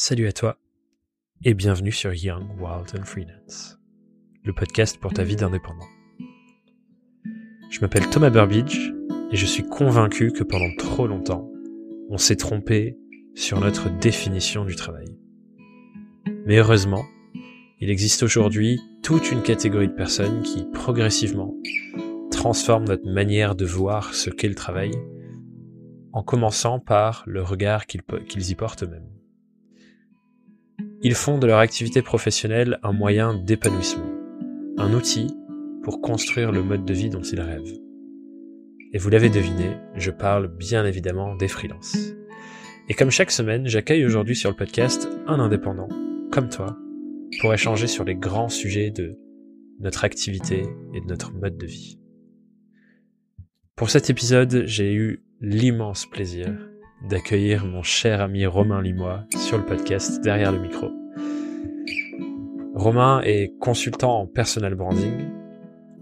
Salut à toi et bienvenue sur Young, Wild and Freelance, le podcast pour ta vie d'indépendant. Je m'appelle Thomas Burbidge et je suis convaincu que pendant trop longtemps, on s'est trompé sur notre définition du travail. Mais heureusement, il existe aujourd'hui toute une catégorie de personnes qui, progressivement, transforment notre manière de voir ce qu'est le travail, en commençant par le regard qu'ils y portent eux-mêmes. Ils font de leur activité professionnelle un moyen d'épanouissement, un outil pour construire le mode de vie dont ils rêvent. Et vous l'avez deviné, je parle bien évidemment des freelances. Et comme chaque semaine, j'accueille aujourd'hui sur le podcast un indépendant, comme toi, pour échanger sur les grands sujets de notre activité et de notre mode de vie. Pour cet épisode, j'ai eu l'immense plaisir d'accueillir mon cher ami Romain Limois sur le podcast derrière le micro. Romain est consultant en personal branding,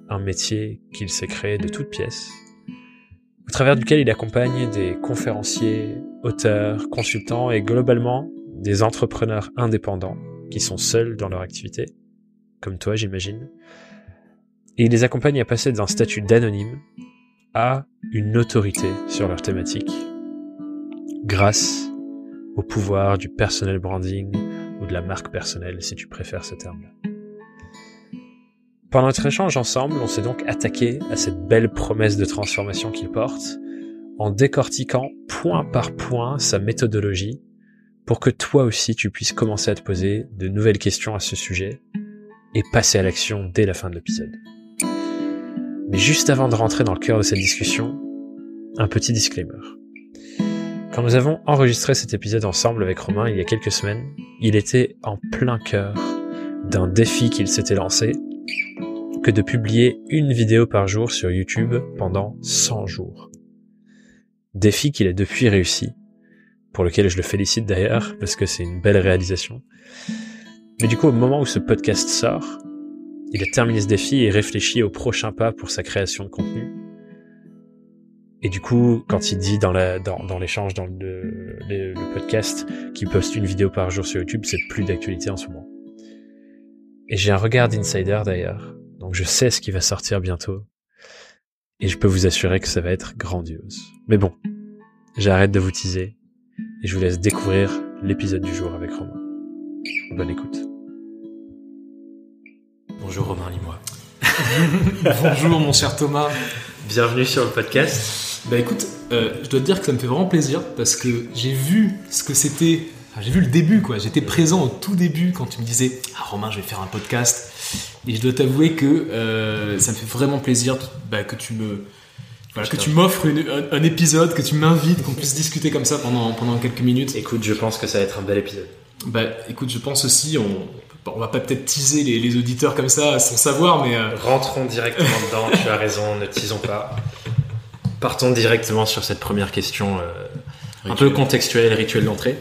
un métier qu'il s'est créé de toutes pièces, au travers duquel il accompagne des conférenciers, auteurs, consultants et globalement des entrepreneurs indépendants qui sont seuls dans leur activité, comme toi j'imagine, et il les accompagne à passer d'un statut d'anonyme à une autorité sur leur thématique grâce au pouvoir du personnel branding ou de la marque personnelle si tu préfères ce terme-là. Pendant notre échange ensemble, on s'est donc attaqué à cette belle promesse de transformation qu'il porte en décortiquant point par point sa méthodologie pour que toi aussi tu puisses commencer à te poser de nouvelles questions à ce sujet et passer à l'action dès la fin de l'épisode. Mais juste avant de rentrer dans le cœur de cette discussion, un petit disclaimer. Quand nous avons enregistré cet épisode ensemble avec Romain il y a quelques semaines, il était en plein cœur d'un défi qu'il s'était lancé, que de publier une vidéo par jour sur YouTube pendant 100 jours. Défi qu'il a depuis réussi, pour lequel je le félicite d'ailleurs, parce que c'est une belle réalisation. Mais du coup, au moment où ce podcast sort, il a terminé ce défi et réfléchit au prochain pas pour sa création de contenu. Et du coup, quand il dit dans la dans, dans l'échange dans le, le, podcast qu'il poste une vidéo par jour sur YouTube, c'est plus d'actualité en ce moment. Et j'ai un regard d'insider d'ailleurs, donc je sais ce qui va sortir bientôt. Et je peux vous assurer que ça va être grandiose. Mais bon, j'arrête de vous teaser et je vous laisse découvrir l'épisode du jour avec Romain. Bonne écoute. Bonjour Romain Limois. Bonjour mon cher Thomas. Bienvenue sur le podcast. Bah écoute, euh, je dois te dire que ça me fait vraiment plaisir parce que j'ai vu ce que c'était. j'ai vu le début quoi. J'étais présent au tout début quand tu me disais Ah Romain, je vais faire un podcast. Et je dois t'avouer que euh, ça me fait vraiment plaisir bah, que tu me. Voilà, que tu m'offres un, un, épisode, que tu m'invites, qu'on puisse discuter comme ça pendant, pendant quelques minutes. Écoute, je pense que ça va être un bel épisode. Bah écoute, je pense aussi, on, on va pas peut-être teaser les, les, auditeurs comme ça sans savoir, mais. Euh... Rentrons directement dedans, tu as raison, ne teasons pas. Partons directement sur cette première question euh, un peu contextuelle, rituelle d'entrée.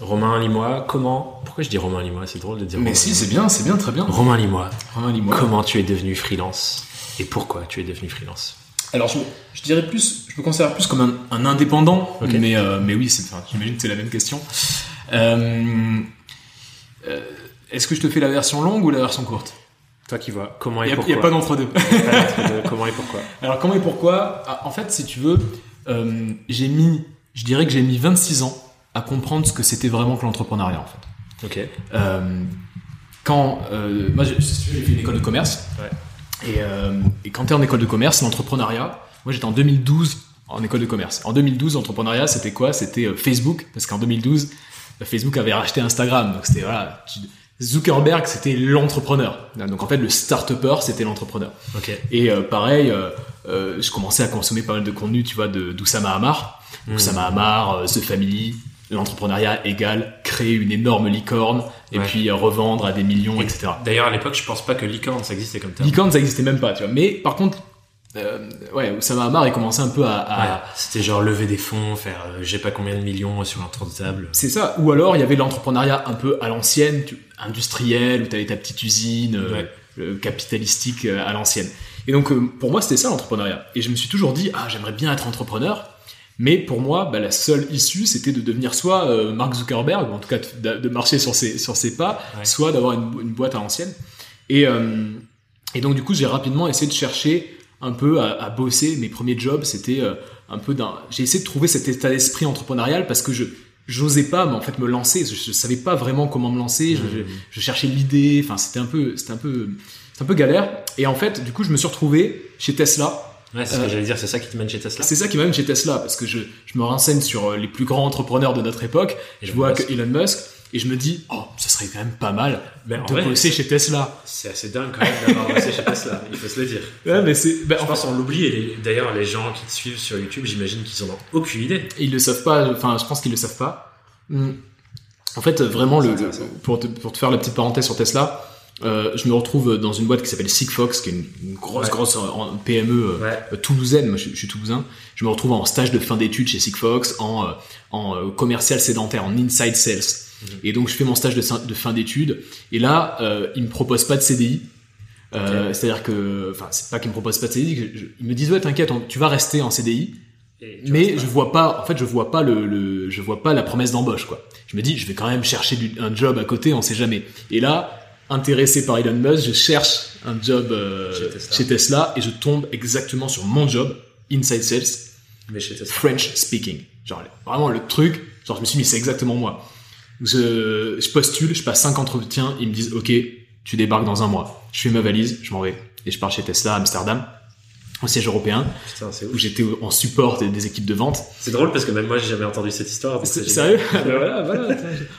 Romain Limois, comment. Pourquoi je dis Romain Limois C'est drôle de dire. Mais Romain si, c'est bien, c'est bien, très bien. Romain Limois. Romain Limois. Comment tu es devenu freelance et pourquoi tu es devenu freelance? Alors je, je, dirais plus, je me considère plus comme un, un indépendant, Okay. mais euh, mais oui, j'imagine que c'est la même question. Euh, euh, est-ce que je te fais la version longue ou la version courte? Toi qui vois. Comment et Il n'y a, pourquoi y a pas d'entre-deux. Comment et pourquoi Alors comment et pourquoi? Ah, En fait, si tu veux, euh, j'ai mis, je dirais que j'ai mis 26 ans à comprendre ce que c'était vraiment que l'entrepreneuriat en fait. Ok. Euh, quand euh, moi j'ai fait une école de commerce Ouais. et, euh, et quand tu es en école de commerce, l'entrepreneuriat, moi j'étais en 2012 en école de commerce. En 2012, l'entrepreneuriat c'était quoi? C'était Facebook parce qu'en 2012, euh, Facebook avait racheté Instagram. Donc c'était voilà, tu- Zuckerberg c'était l'entrepreneur. Donc en fait le start-upper c'était l'entrepreneur. Et euh, pareil, euh, euh, je commençais à consommer pas mal de contenu, tu vois, de d'Oussama Hamar. Hmm. Oussama Hamar, The Family, l'entrepreneuriat égale créer une énorme licorne et Ouais. puis revendre à des millions, etc. D'ailleurs, à l'époque, je pense pas que licorne ça existait comme terme. Licorne, ça existait même pas, tu vois. Mais par contre, euh, ouais, Oussama Hamar, il commençait un peu à... à- Ouais, C'était genre lever des fonds, faire euh, j'ai pas combien de millions sur tour de table. C'est ça. Ou alors, il y avait l'entrepreneuriat un peu à l'ancienne, industriel, où tu avais ta petite usine, euh, Ouais. euh, capitalistique euh, à l'ancienne. Et donc, euh, pour moi, c'était ça l'entrepreneuriat. Et je me suis toujours dit, ah, j'aimerais bien être entrepreneur, Mais pour moi, bah, la seule issue, c'était de devenir soit Mark Zuckerberg, ou en tout cas de, de marcher sur ses, sur ses pas, Ouais. soit d'avoir une, une boîte à l'ancienne. Et, et donc du coup, j'ai rapidement essayé de chercher un peu à, à bosser. Mes premiers jobs, c'était euh, un peu d'un... J'ai essayé de trouver cet état d'esprit entrepreneurial parce que je j'osais pas, mais en fait, me lancer. Je, je savais pas vraiment comment me lancer. Je, je, je cherchais l'idée. Enfin, c'était un peu, c'était un peu, c'était un peu galère. Et en fait, du coup, je me suis retrouvé chez Tesla. Ouais, c'est ce Euh, que j'allais dire, c'est ça qui te mène chez Tesla. C'est ça qui m'amène chez Tesla parce que je, je me renseigne sur euh, les plus grands entrepreneurs de notre époque. Et je vois Musk. que Elon Musk et je me dis, oh, ça serait quand même pas mal Mais de vrai, bosser chez Tesla. c'est assez dingue quand même d'avoir bossé chez Tesla, il faut se le dire. Ouais, mais c'est, ben, Je en pense qu'on l'oublie, et d'ailleurs, les gens qui te suivent sur YouTube, j'imagine qu'ils en ont aucune idée. Ils le savent pas, enfin, je pense qu'ils le savent pas. Hmm. En fait, vraiment, le, pour, te, pour te faire la petite parenthèse sur Tesla, euh, je me retrouve dans une boîte qui s'appelle Sigfox, qui est une, une grosse, Ouais. grosse en- PME euh, Ouais. euh, toulousaine. Moi, je, je suis toulousain. Je me retrouve en stage de fin d'études chez Sigfox, en, en euh, commercial sédentaire, en inside sales. Et donc, je fais mon stage de, fin- de fin d'études. Et là, euh, ils me proposent pas de CDI. Euh. C'est-à-dire que, enfin, c'est pas qu'ils me proposent pas de CDI. je- ils me disent ouais, t'inquiète, tu vas rester en CDI. Mais je vois pas, en fait, je vois pas le, le je vois pas la promesse d'embauche, quoi. Je me dis, je vais quand même chercher du- un job à côté, on sait jamais. Et là, intéressé par Elon Musk, je cherche un job euh, Chez Tesla. chez Tesla et je tombe exactement sur mon job, Inside Sales, Mais chez Tesla. French speaking. Genre, vraiment le truc, genre, je me suis dit, mais c'est exactement moi. Je, je postule, je passe cinq entretiens, ils me disent, ok, tu débarques dans un mois. Je fais ma valise, je m'en vais. Et je pars chez Tesla à Amsterdam, au siège européen, Putain, où j'étais en support des- des équipes de vente. C'est drôle parce que même moi, j'ai jamais entendu cette histoire. C'est- Sérieux. Ben voilà, voilà,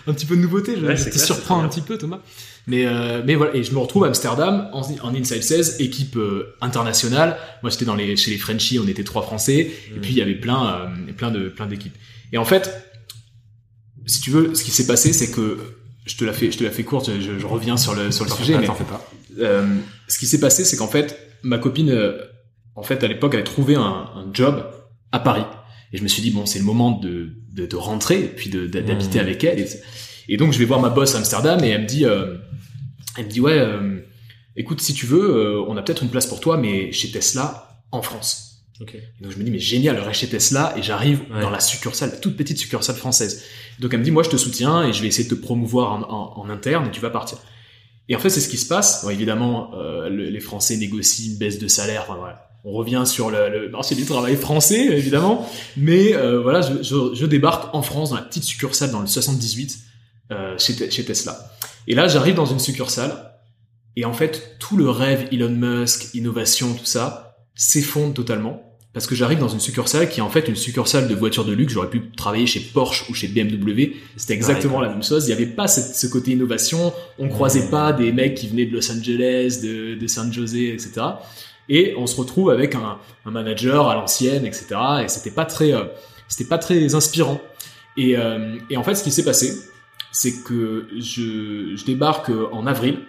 un petit peu de nouveauté, je, Ouais, je te clair, surprends un petit peu Thomas. Mais euh, mais voilà, et je me retrouve à Amsterdam en, en Inside 16, équipe euh, internationale. Moi j'étais dans les chez les Frenchies, on était trois Français, et Mm. puis il y avait plein euh, plein de plein d'équipes. Et en fait, si tu veux, ce qui s'est passé, c'est que je te la fais je te la fais courte, je, je reviens sur le sur le sujet. pas, mais- t'en fais pas. euh, ce qui s'est passé, c'est qu'en fait, ma copine, euh, en fait, à l'époque, avait trouvé un, un job à Paris. Et je me suis dit, bon, c'est le moment de, de, de rentrer et puis d'habiter Mhm. avec elle. Et, et donc, je vais voir ma boss à Amsterdam et elle me dit, euh, elle me dit, ouais, euh, écoute, si tu veux, euh, on a peut-être une place pour toi, mais chez Tesla, en France. Et donc je me dis mais génial, je reste chez Tesla et j'arrive Ouais. dans la succursale, la toute petite succursale française. Donc elle me dit moi je te soutiens et je vais essayer de te promouvoir en, en- en interne et tu vas partir. Et en fait c'est ce qui se passe. Bon, évidemment euh, le- les Français négocient une baisse de salaire. Enfin voilà, on revient sur le, marché du travail français évidemment. Mais euh, voilà, je, je- je débarque en France dans la petite succursale dans le 78 euh, chez Tesla. Et là j'arrive dans une succursale et en fait tout le rêve Elon Musk, innovation, tout ça s'effondre totalement parce que j'arrive dans une succursale qui est en fait une succursale de voitures de luxe. J'aurais pu travailler chez Porsche ou chez BMW. C'était exactement la même chose. Il n'y avait pas cette- ce côté innovation. On croisait pas des mecs qui venaient de Los Angeles, de, de San José, etc. Et on se retrouve avec un, un manager à l'ancienne, etc. Et c'était pas très, euh, c'était pas très inspirant. Et, euh, et en fait, ce qui s'est passé, c'est que je, je débarque en avril,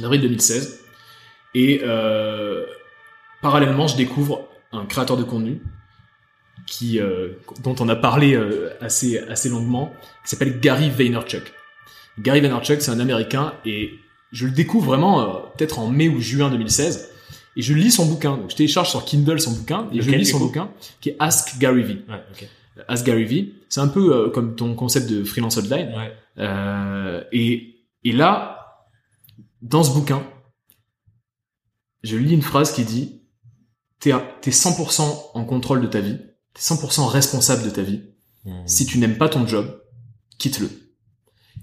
en avril 2016, et euh, parallèlement, je découvre un créateur de contenu qui, euh, dont on a parlé euh, assez, assez longuement, qui s'appelle Gary Vaynerchuk. Gary Vaynerchuk, c'est un Américain et je le découvre vraiment euh, peut-être en mai ou juin 2016 et je lis son bouquin. Donc je télécharge sur Kindle son bouquin et je lis son bouquin qui est Ask Gary V. Ouais. Ask Gary V. C'est un peu comme ton concept de freelance online. Ouais. Et, et là, dans ce bouquin, je lis une phrase qui dit T'es es 100% en contrôle de ta vie, t'es 100% responsable de ta vie. Mmh. Si tu n'aimes pas ton job, quitte-le.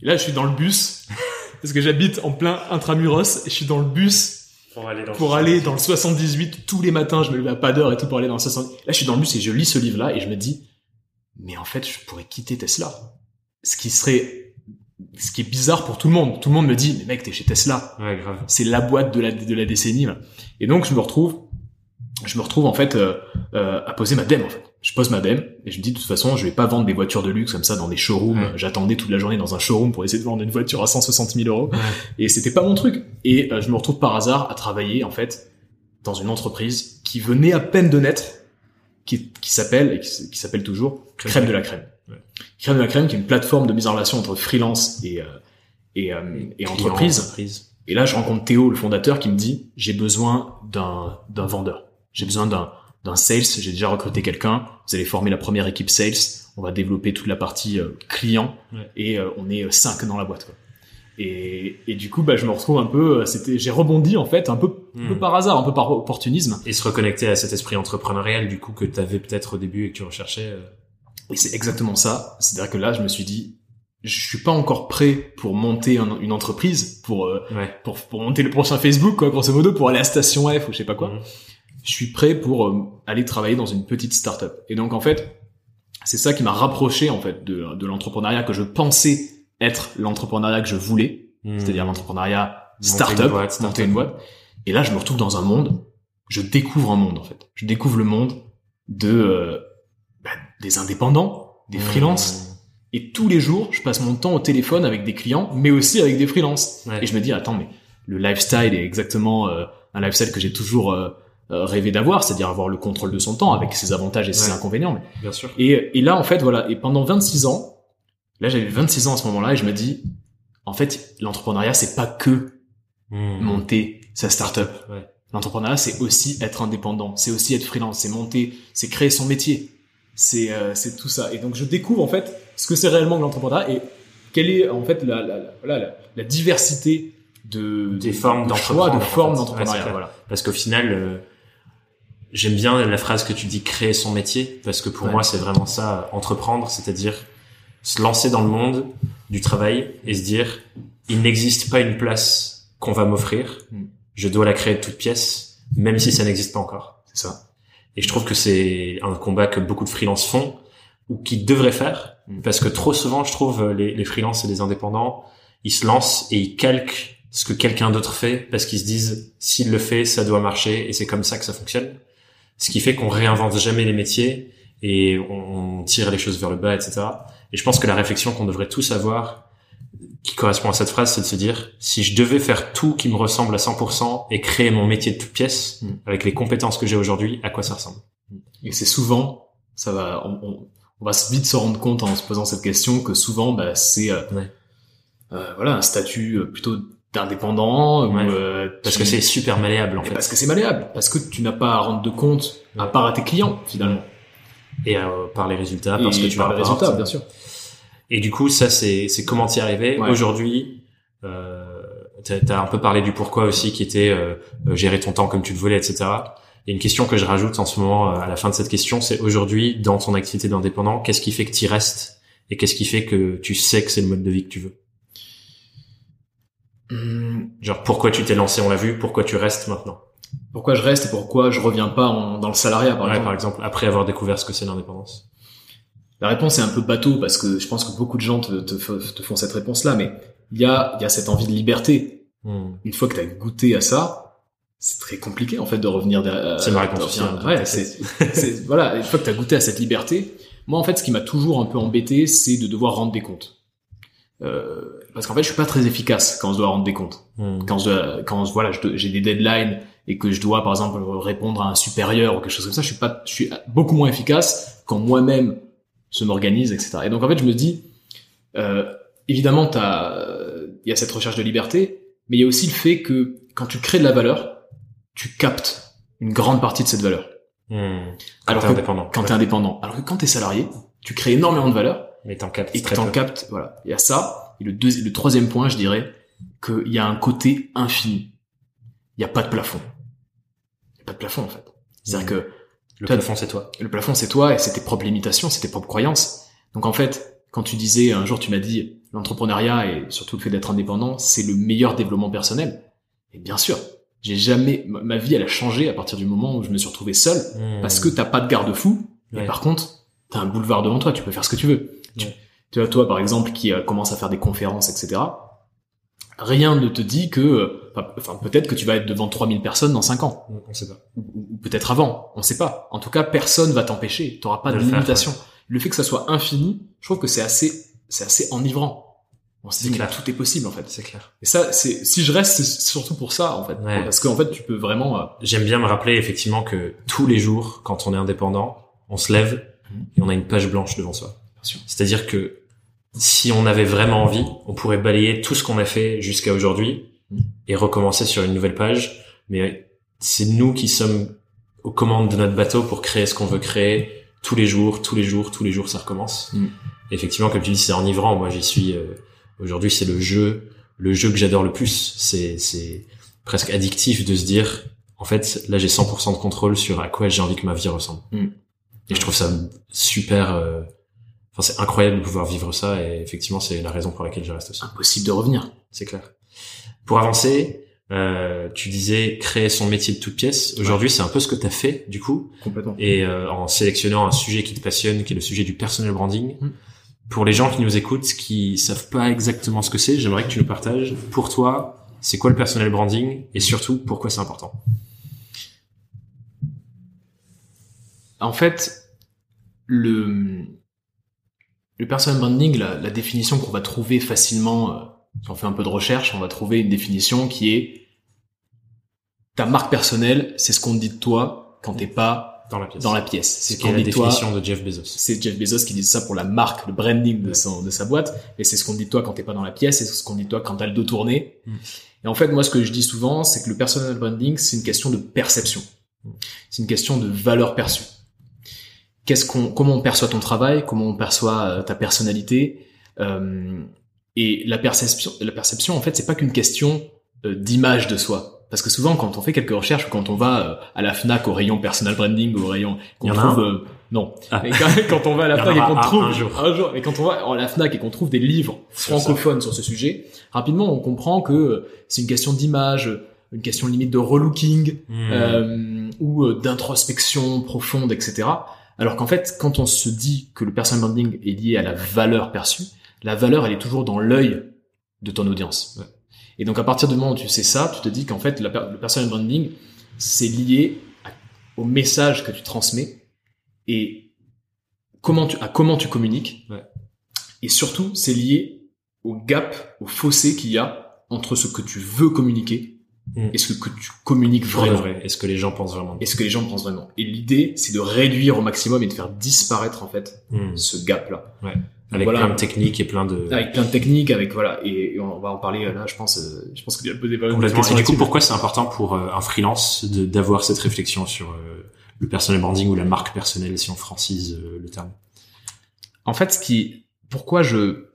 Et là, je suis dans le bus, parce que j'habite en plein intramuros, et je suis dans le bus Pour aller dans pour aller dans le 78 tous les matins, je me levais à pas d'heure et tout pour aller dans le 70. Là, je suis dans le bus et je lis ce livre-là et je me dis, mais en fait, je pourrais quitter Tesla. Ce qui serait, ce qui est bizarre pour tout le monde. Tout le monde me dit, mais mec, t'es chez Tesla. Ouais, grave. C'est la boîte de la, de la décennie. Et donc, je me retrouve, je me retrouve, en fait, euh, euh, à poser ma dème, en fait. Je pose ma dème et je me dis, de toute façon, je vais pas vendre des voitures de luxe comme ça dans des showrooms. Ouais. J'attendais toute la journée dans un showroom pour essayer de vendre une voiture à 160 000 euros. Ouais. Et c'était pas mon truc. Et euh, je me retrouve par hasard à travailler en fait dans une entreprise qui venait à peine de naître, qui, qui s'appelle et qui, s'appelle toujours Crème. Crème de la crème. Ouais. Crème de la crème, qui est une plateforme de mise en relation entre freelance et euh, et, euh, et Client, entreprise. entreprise. Et là, je rencontre Théo, le fondateur, qui me dit j'ai besoin d'un d'un vendeur. J'ai besoin d'un d'un sales, j'ai déjà recruté quelqu'un, vous allez former la première équipe sales, on va développer toute la partie euh, client Ouais. et euh, on est euh, cinq dans la boîte. Quoi. Et, et du coup, bah, je me retrouve un peu, euh, c'était, j'ai rebondi en fait, un peu, un peu Hmm. par hasard, un peu par opportunisme. Et se reconnecter à cet esprit entrepreneurial du coup que tu avais peut-être au début et que tu recherchais. euh. Et c'est exactement ça. C'est-à-dire que là, je me suis dit, je suis pas encore prêt pour monter un- une entreprise, pour, euh, Ouais. pour pour monter le prochain Facebook, quoi, grosso modo, pour aller à Station F ou je sais pas quoi. Mhm. Je suis prêt pour euh, aller travailler dans une petite start-up. Et donc en fait, c'est ça qui m'a rapproché en fait de, de l'entrepreneuriat que je pensais être l'entrepreneuriat que je voulais, Mhm. c'est-à-dire l'entrepreneuriat start-up, monter une boîte. Et là, je me retrouve dans un monde, je découvre un monde en fait. Je découvre le monde de euh, bah, des indépendants, des Mhm. freelances. Et tous les jours, je passe mon temps au téléphone avec des clients, mais aussi avec des freelances. Ouais. Et je me dis, attends, mais le lifestyle est exactement euh, un lifestyle que j'ai toujours euh, rêvé d'avoir, c'est-à-dire avoir le contrôle de son temps avec ses avantages et ses Ouais. inconvénients. Mais... Bien sûr. Et, et là, en fait, voilà. Et pendant 26 ans, là, j'avais 26 ans à ce moment-là, et je me dis, en fait, l'entrepreneuriat, c'est pas que Mhm. monter sa start-up. Ouais. L'entrepreneuriat, c'est aussi être indépendant, c'est aussi être freelance, c'est monter, c'est créer son métier, c'est euh, c'est tout ça. Et donc je découvre en fait ce que c'est réellement que l'entrepreneuriat et quelle est en fait la la, la, la, la diversité de Des de- formes de choix, de formes d'entrepreneuriat. Ouais, voilà. Parce qu'au final, euh, j'aime bien la phrase que tu dis créer son métier, parce que pour Ouais. moi, c'est vraiment ça, entreprendre, c'est-à-dire se lancer dans le monde du travail et se dire, il n'existe pas une place qu'on va m'offrir, Mm. je dois la créer de toutes pièces, même si ça n'existe pas encore. C'est ça. Et je trouve que c'est un combat que beaucoup de freelances font, ou qui devraient faire, Mm. parce que trop souvent, je trouve, les, les freelances et les indépendants, ils se lancent et ils calquent ce que quelqu'un d'autre fait, parce qu'ils se disent, s'il le fait, ça doit marcher, et c'est comme ça que ça fonctionne. Ce qui fait qu'on réinvente jamais les métiers, et on, on tire les choses vers le bas, etc. Et je pense que la réflexion qu'on devrait tous avoir, qui correspond à cette phrase, c'est de se dire, si je devais faire tout qui me ressemble à 100% et créer mon métier de toutes pièces, Mm. avec les compétences que j'ai aujourd'hui, à quoi ça ressemble? Et c'est souvent, ça va, on, on, on va vite se rendre compte en se posant cette question que souvent, bah, c'est euh, Ouais. euh, voilà un statut euh, plutôt d'indépendant Ouais. ou euh, Parce que c'est super malléable en Et fait. parce que c'est malléable, parce que tu n'as pas à rendre de compte à part à tes clients finalement. Et euh, par les résultats, parce et que tu par les résultats, bien sûr. Et du coup, ça c'est c'est comment t'y arriver. Ouais. Aujourd'hui, euh, t'as as un peu parlé du pourquoi aussi, qui était euh, euh, gérer ton temps comme tu le voulais, etc. Et une question que je rajoute en ce moment euh, à la fin de cette question, c'est aujourd'hui dans ton activité d'indépendant, qu'est-ce qui fait que tu restes et qu'est-ce qui fait que tu sais que c'est le mode de vie que tu veux Genre pourquoi tu t'es lancé, on l'a vu, pourquoi tu restes maintenant? Pourquoi je reste et pourquoi je reviens pas en- dans le salariat par Ouais, exemple? Par exemple, après avoir découvert ce que c'est l'indépendance. La réponse est un peu bateau parce que je pense que beaucoup de gens te, te, f- te font cette réponse-là, mais il y a, il y a cette envie de liberté. Hmm. Une fois que tu as goûté à ça, c'est très compliqué en fait de revenir derrière. C'est ma réponse hein, ouais, c'est- voilà. Une fois que tu as goûté à cette liberté, moi en fait, ce qui m'a toujours un peu embêté, c'est de devoir rendre des comptes. Euh, parce qu'en fait, je suis pas très efficace quand je dois rendre des comptes. Hmm. Quand je dois- quand voilà, j'ai des deadlines et que je dois par exemple répondre à un supérieur ou quelque chose comme ça, je suis pas, je suis beaucoup moins efficace quand moi-même je m'organise, etc. Et donc en fait, je me dis, euh, évidemment, t'as, il y a cette recherche de liberté, mais il y a aussi le fait que quand tu crées de la valeur, tu captes une grande partie de cette valeur. Hmm. Alors Alors t'es que- indépendant. Quand t'es indépendant, alors que quand t'es salarié, tu crées énormément de valeur Mais t'en captes et t'en captes, voilà. Il y a ça. Et le, deuxi- le troisième point, je dirais, qu'il y a un côté infini. Il n'y a pas de plafond. Il n'y a pas de plafond, en fait. C'est-à-dire Mm. que Le Toi- plafond, c'est toi. le plafond, c'est toi et c'est tes propres limitations, c'est tes propres croyances. Donc, en fait, quand tu disais, un jour, tu m'as dit, l'entrepreneuriat et surtout le fait d'être indépendant, c'est le meilleur développement personnel. Et bien sûr, j'ai jamais, ma vie, elle a changé à partir du moment où je me suis retrouvé seul Hmm. parce que t'as pas de garde-fou. Et par contre, t'as un boulevard devant toi, tu peux faire ce que tu veux. Tu, tu vois, toi, par exemple, qui euh, commence à faire des conférences, etc. Rien ne te dit que, euh, enfin, peut-être que tu vas être devant 3000 personnes dans 5 ans. On sait pas. Ou, peut-être avant. On sait pas. En tout cas, personne va t'empêcher. T'auras pas De de, le faire, limitation. Le fait que ça soit infini, je trouve que c'est assez, c'est assez enivrant. On se dit, clair. tout est possible, en fait. C'est clair. Et ça, c'est, si je reste, c'est surtout pour ça, en fait. Ouais. Parce qu'en fait, tu peux vraiment, euh, J'aime bien me rappeler effectivement que tous les jours, quand on est indépendant, on se lève Mhm. et on a une page blanche devant soi. C'est-à-dire que si on avait vraiment envie, on pourrait balayer tout ce qu'on a fait jusqu'à aujourd'hui Mhm. et recommencer sur une nouvelle page. Mais c'est nous qui sommes aux commandes de notre bateau pour créer ce qu'on veut créer tous les jours, tous les jours, tous les jours, ça recommence. Mm. Effectivement, comme tu dis, c'est enivrant. Moi, j'y suis. euh, Aujourd'hui, c'est le jeu, le jeu que j'adore le plus. C'est, c'est presque addictif de se dire, en fait, là, j'ai 100% de contrôle sur à quoi j'ai envie que ma vie ressemble. Mm. Et je trouve ça super. euh, Enfin, c'est incroyable de pouvoir vivre ça. Et effectivement, c'est la raison pour laquelle je reste aussi. Impossible de revenir. C'est clair. Pour avancer, euh, tu disais créer son métier de toute pièce. Aujourd'hui, c'est un peu ce que tu as fait, du coup. Complètement. Et euh, en sélectionnant un sujet qui te passionne, qui est le sujet du personal branding. Mm. Pour les gens qui nous écoutent, qui savent pas exactement ce que c'est, j'aimerais que tu nous partages. Pour toi, c'est quoi le personal branding et surtout pourquoi c'est important? En fait, le, le personal branding, la, la définition qu'on va trouver facilement, euh, si on fait un peu de recherche, on va trouver une définition qui est ta marque personnelle, c'est ce qu'on dit de toi quand t'es pas dans la pièce dans la pièce. C'est ce la toi. définition de Jeff Bezos? C'est Jeff Bezos qui dit ça pour la marque, le branding de, son, de sa boîte, mais c'est ce qu'on dit de toi quand t'es pas dans la pièce, c'est ce qu'on dit de toi quand t'as le dos tourné. Mm. Et en fait, moi, ce que je dis souvent, c'est que le personal branding, c'est une question de perception. Mm. C'est une question de valeur perçue. Qu'est-ce qu'on, comment on perçoit ton travail, comment on perçoit euh, ta personnalité, euh, et la perception, la perception, en fait, c'est pas qu'une question euh, d'image de soi. Parce que souvent, quand on fait quelques recherches ou quand on va à la Fnac au rayon personal branding, au rayon qu'on trouve, un euh, non, Ah. mais quand, quand on va à la Fnac et qu'on un- trouve un jour. mais quand on va à la Fnac et qu'on trouve des livres francophones sur ce sujet, rapidement on comprend que c'est une question d'image, une question limite de relooking Mm. euh, ou d'introspection profonde, etc. Alors qu'en fait, quand on se dit que le personal branding est lié à la valeur perçue, la valeur elle est toujours dans l'œil de ton audience. Ouais. Et donc à partir du moment où tu sais ça, tu te dis qu'en fait la le personal branding c'est lié à- au message que tu transmets et comment tu, à comment tu communiques. Ouais. Et surtout, c'est lié au gap, au fossé qu'il y a entre ce que tu veux communiquer Mm. et ce que tu communiques vraiment. vrai, est-ce que les gens pensent vraiment Et ce que les gens pensent vraiment. Et l'idée, c'est de réduire au maximum et de faire disparaître, en fait, Mm. ce gap-là. Avec Voilà. plein de techniques et plein de Avec plein de techniques, avec, voilà, et, et on va en parler là, je pense, euh, je pense que tu vas poser pas mal de questions Et du coup, pourquoi c'est important pour euh, un freelance d'avoir cette réflexion sur euh, le personal branding ou la marque personnelle, si on francise le terme? En fait, ce qui, pourquoi je,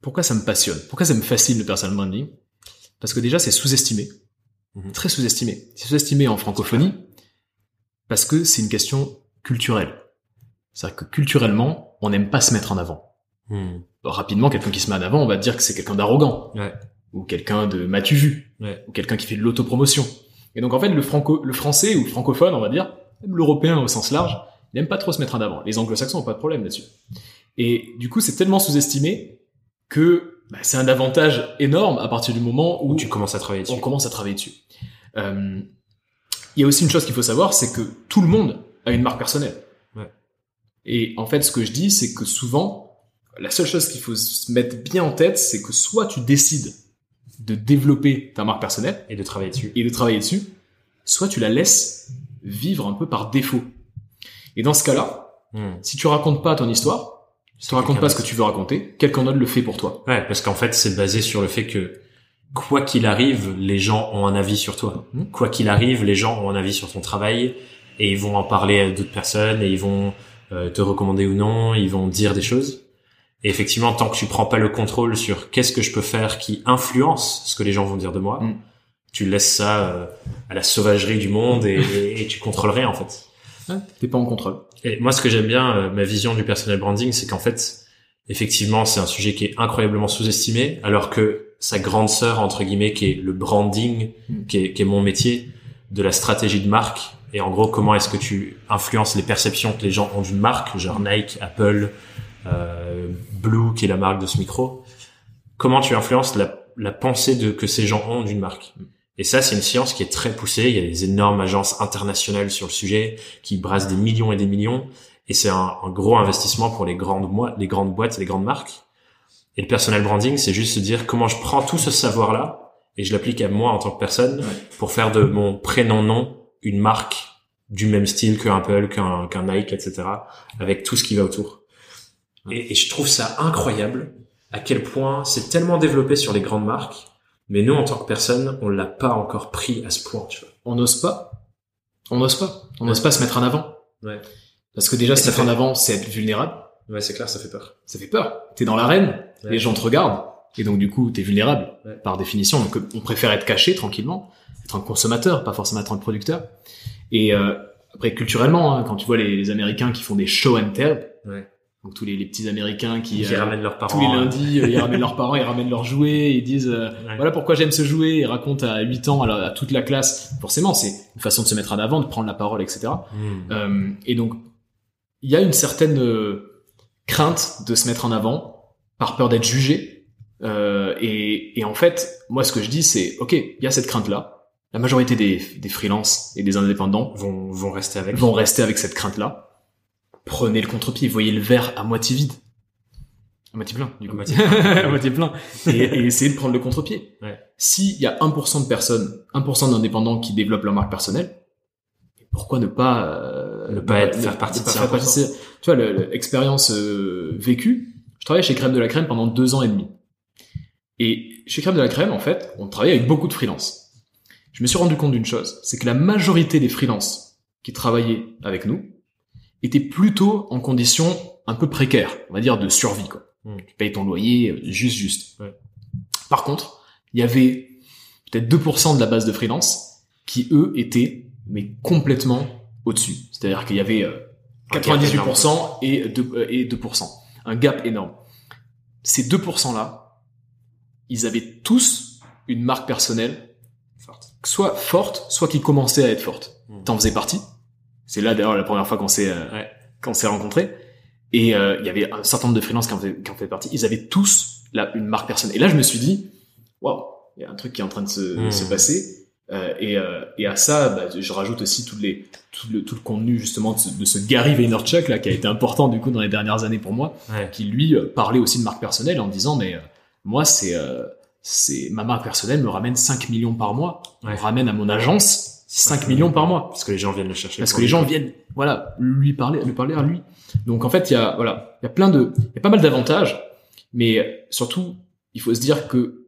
pourquoi ça me passionne, pourquoi ça me fascine le personal branding, parce que déjà c'est sous-estimé, Mhm. très sous-estimé. C'est sous-estimé en francophonie parce que c'est une question culturelle. C'est-à-dire que culturellement, on n'aime pas se mettre en avant. Hmm. Rapidement, quelqu'un qui se met en avant, on va dire que c'est quelqu'un d'arrogant, Ouais. ou quelqu'un de m'as-tu vu, Ouais. ou quelqu'un qui fait de l'autopromotion. Et donc en fait, le franco, le français ou le francophone, on va dire, même l'européen au sens large, n'aime pas trop se mettre en avant. Les anglo-saxons ont pas de problème là-dessus. Et du coup, c'est tellement sous-estimé que bah, c'est un avantage énorme à partir du moment où Où tu commences à travailler dessus. on commence à travailler dessus. Euh, Il y a aussi une chose qu'il faut savoir, c'est que tout le monde a une marque personnelle. Ouais. Et en fait, ce que je dis, c'est que souvent, la seule chose qu'il faut se mettre bien en tête, c'est que soit tu décides de développer ta marque personnelle Et de travailler dessus. et de travailler dessus, soit tu la laisses vivre un peu par défaut. Et dans ce cas-là, Hmm. si tu racontes pas ton histoire, si tu racontes pas ce que tu veux raconter, quelqu'un d'autre le fait pour toi. Ouais, parce qu'en fait, c'est basé sur le fait que quoi qu'il arrive, les gens ont un avis sur toi. Mhm. Quoi qu'il arrive, les gens ont un avis sur ton travail et ils vont en parler à d'autres personnes et ils vont euh, te recommander ou non, ils vont dire des choses. Et effectivement, tant que tu prends pas le contrôle sur qu'est-ce que je peux faire qui influence ce que les gens vont dire de moi, Mhm. tu laisses ça euh, à la sauvagerie du monde et, et, et tu contrôles rien en fait. T'es pas en contrôle. Et moi, ce que j'aime bien, euh, ma vision du personal branding, c'est qu'en fait, effectivement, c'est un sujet qui est incroyablement sous-estimé, alors que sa grande sœur, entre guillemets, qui est le branding, Mm. qui est, qui est mon métier, de la stratégie de marque, et en gros, comment est-ce que tu influences les perceptions que les gens ont d'une marque, genre Nike, Apple, euh, Blue, qui est la marque de ce micro, comment tu influences la, la pensée de, que ces gens ont d'une marque? Et ça, c'est une science qui est très poussée. Il y a des énormes agences internationales sur le sujet qui brassent des millions et des millions. Et c'est un, un gros investissement pour les grandes, moi- les grandes boîtes et les grandes marques. Et le personal branding, c'est juste se dire comment je prends tout ce savoir-là et je l'applique à moi en tant que personne pour faire de mon prénom-nom une marque du même style qu'un Apple, qu'un Nike, etc. avec tout ce qui va autour. Et, et je trouve ça incroyable à quel point c'est tellement développé sur les grandes marques, mais nous, en tant que personne, on l'a pas encore pris à ce point, tu vois. On n'ose pas on n'ose pas. On n'ose pas se mettre en avant. Ouais. Parce que déjà, se mettre en avant, c'est être vulnérable. Ouais, c'est clair, ça fait peur. Ça fait peur. T'es dans l'arène, Ouais. les gens te regardent, et donc du coup, t'es vulnérable Ouais. par définition. Donc, on préfère être caché tranquillement, être un consommateur, pas forcément être un producteur. Et euh, après, culturellement, hein, quand tu vois les, les Américains qui font des show and tell, Ouais. Donc tous les, les petits Américains qui Qui euh, ramènent leurs parents. tous les lundis, euh, ils ramènent leurs parents, ils ramènent leurs jouets, ils disent euh, Ouais. voilà pourquoi j'aime ce jouet, ils racontent à 8 ans à, la- à toute la classe. Forcément, c'est une façon de se mettre en avant, de prendre la parole, etc. Hmm. Euh, et donc, il y a une certaine crainte de se mettre en avant par peur d'être jugé. Et, et en fait, moi, ce que je dis, c'est, ok, il y a cette crainte-là. La majorité des, des freelances et des indépendants Vont, vont rester avec. vont rester avec cette crainte-là. Prenez le contre-pied, voyez le verre à moitié vide. À moitié plein, du À coup. à moitié plein. Et, et essayez de prendre le contre-pied. Ouais. S'il y a 1% de personnes, 1% d'indépendants qui développent leur marque personnelle, pourquoi ne pas, euh, Ne pas être- faire partie de pas ces faire 1%. partie de ces- Tu vois, le- le- l'expérience euh, vécue, je travaillais chez Crème de la Crème pendant deux ans et demi. Et chez Crème de la Crème, en fait, on travaillait avec beaucoup de freelances. Je me suis rendu compte d'une chose, c'est que la majorité des freelances qui travaillaient avec nous étaient plutôt en conditions un peu précaires, on va dire de survie. Quoi. Mm. Tu payes ton loyer euh, juste, juste. Ouais. Par contre, il y avait peut-être 2% de la base de freelance qui, eux, étaient mais complètement au-dessus. C'est-à-dire qu'il y avait euh, Un gap 98% et 2%, euh, et 2%. Un gap énorme. Ces 2%-là, ils avaient tous une marque personnelle soit forte, soit qui commençait à être forte. Mm. T'en faisais partie. C'est là d'ailleurs la première fois qu'on s'est euh, Ouais. qu'on s'est rencontrés. Et euh, il y avait un certain nombre de freelances qui en faisaient, qui en faisaient partie. Ils avaient tous là une marque personnelle. Et là, je me suis dit, waouh, il y a un truc qui est en train de se, Mm. se passer. Euh, et, euh, et à ça, bah, je rajoute aussi tout, les, tout, le, tout le contenu justement de ce, de ce Gary Vaynerchuk là, qui a été important du coup dans les dernières années pour moi Ouais. qui lui parlait aussi de marque personnelle en disant mais euh, moi c'est c'est ma marque personnelle me ramène 5 millions par mois Ouais. me ramène à mon agence 5 millions par mois Parce que les gens viennent le chercher. parce que les gens viennent voilà lui parler lui parler à lui donc en fait il y a voilà il y a plein de il y a pas mal d'avantages mais surtout il faut se dire que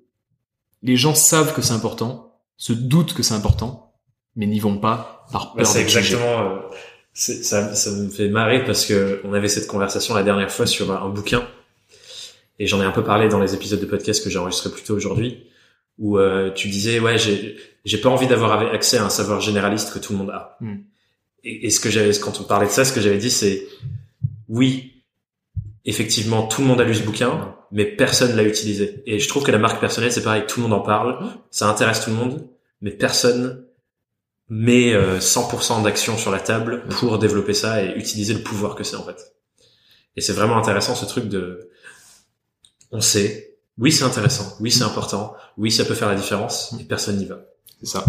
les gens savent que c'est important se doutent que c'est important mais n'y vont pas par Bah, peur c'est exactement. euh, ça, ça me fait marrer parce que on avait cette conversation la dernière fois sur un, bouquin et j'en ai un peu parlé dans les épisodes de podcast que j'ai enregistrés plus tôt aujourd'hui où euh, tu disais ouais j'ai j'ai pas envie d'avoir accès à un savoir généraliste que tout le monde a. Hmm. Et, et ce que j'avais quand on parlait de ça, ce que j'avais dit c'est oui effectivement tout le monde a lu ce bouquin mais personne l'a utilisé. Et je trouve que la marque personnelle c'est pareil tout le monde en parle, ça intéresse tout le monde mais personne met euh, 100% d'action sur la table pour développer ça et utiliser le pouvoir que c'est en fait. Et c'est vraiment intéressant ce truc de, on sait, oui c'est intéressant, oui c'est important, oui ça peut faire la différence, et personne n'y va. C'est ça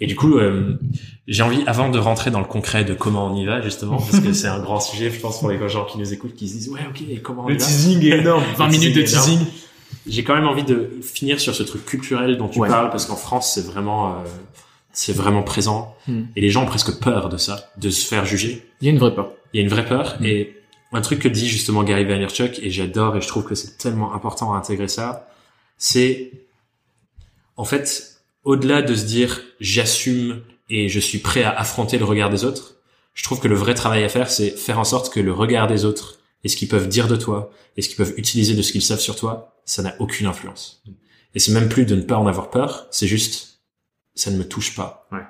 Et du coup, euh, j'ai envie, avant de rentrer dans le concret de comment on y va justement, parce que c'est un grand sujet, je pense pour les gens qui nous écoutent, qui se disent ouais ok, comment on y le va teasing est énorme 20 Le minutes de teasing J'ai quand même envie de finir sur ce truc culturel dont tu Ouais. parles parce qu'en France c'est vraiment, euh, c'est vraiment présent Hmm. et les gens ont presque peur de ça, de se faire juger. il y a une vraie peur Il y a une vraie peur Mm. et un truc que dit justement Gary Vaynerchuk et j'adore et je trouve que c'est tellement important à intégrer ça, c'est en fait au-delà de se dire j'assume et je suis prêt à affronter le regard des autres, je trouve que le vrai travail à faire c'est faire en sorte que le regard des autres et ce qu'ils peuvent dire de toi et ce qu'ils peuvent utiliser de ce qu'ils savent sur toi, ça n'a aucune influence. Et c'est même plus de ne pas en avoir peur, c'est juste ça ne me touche pas. Ouais.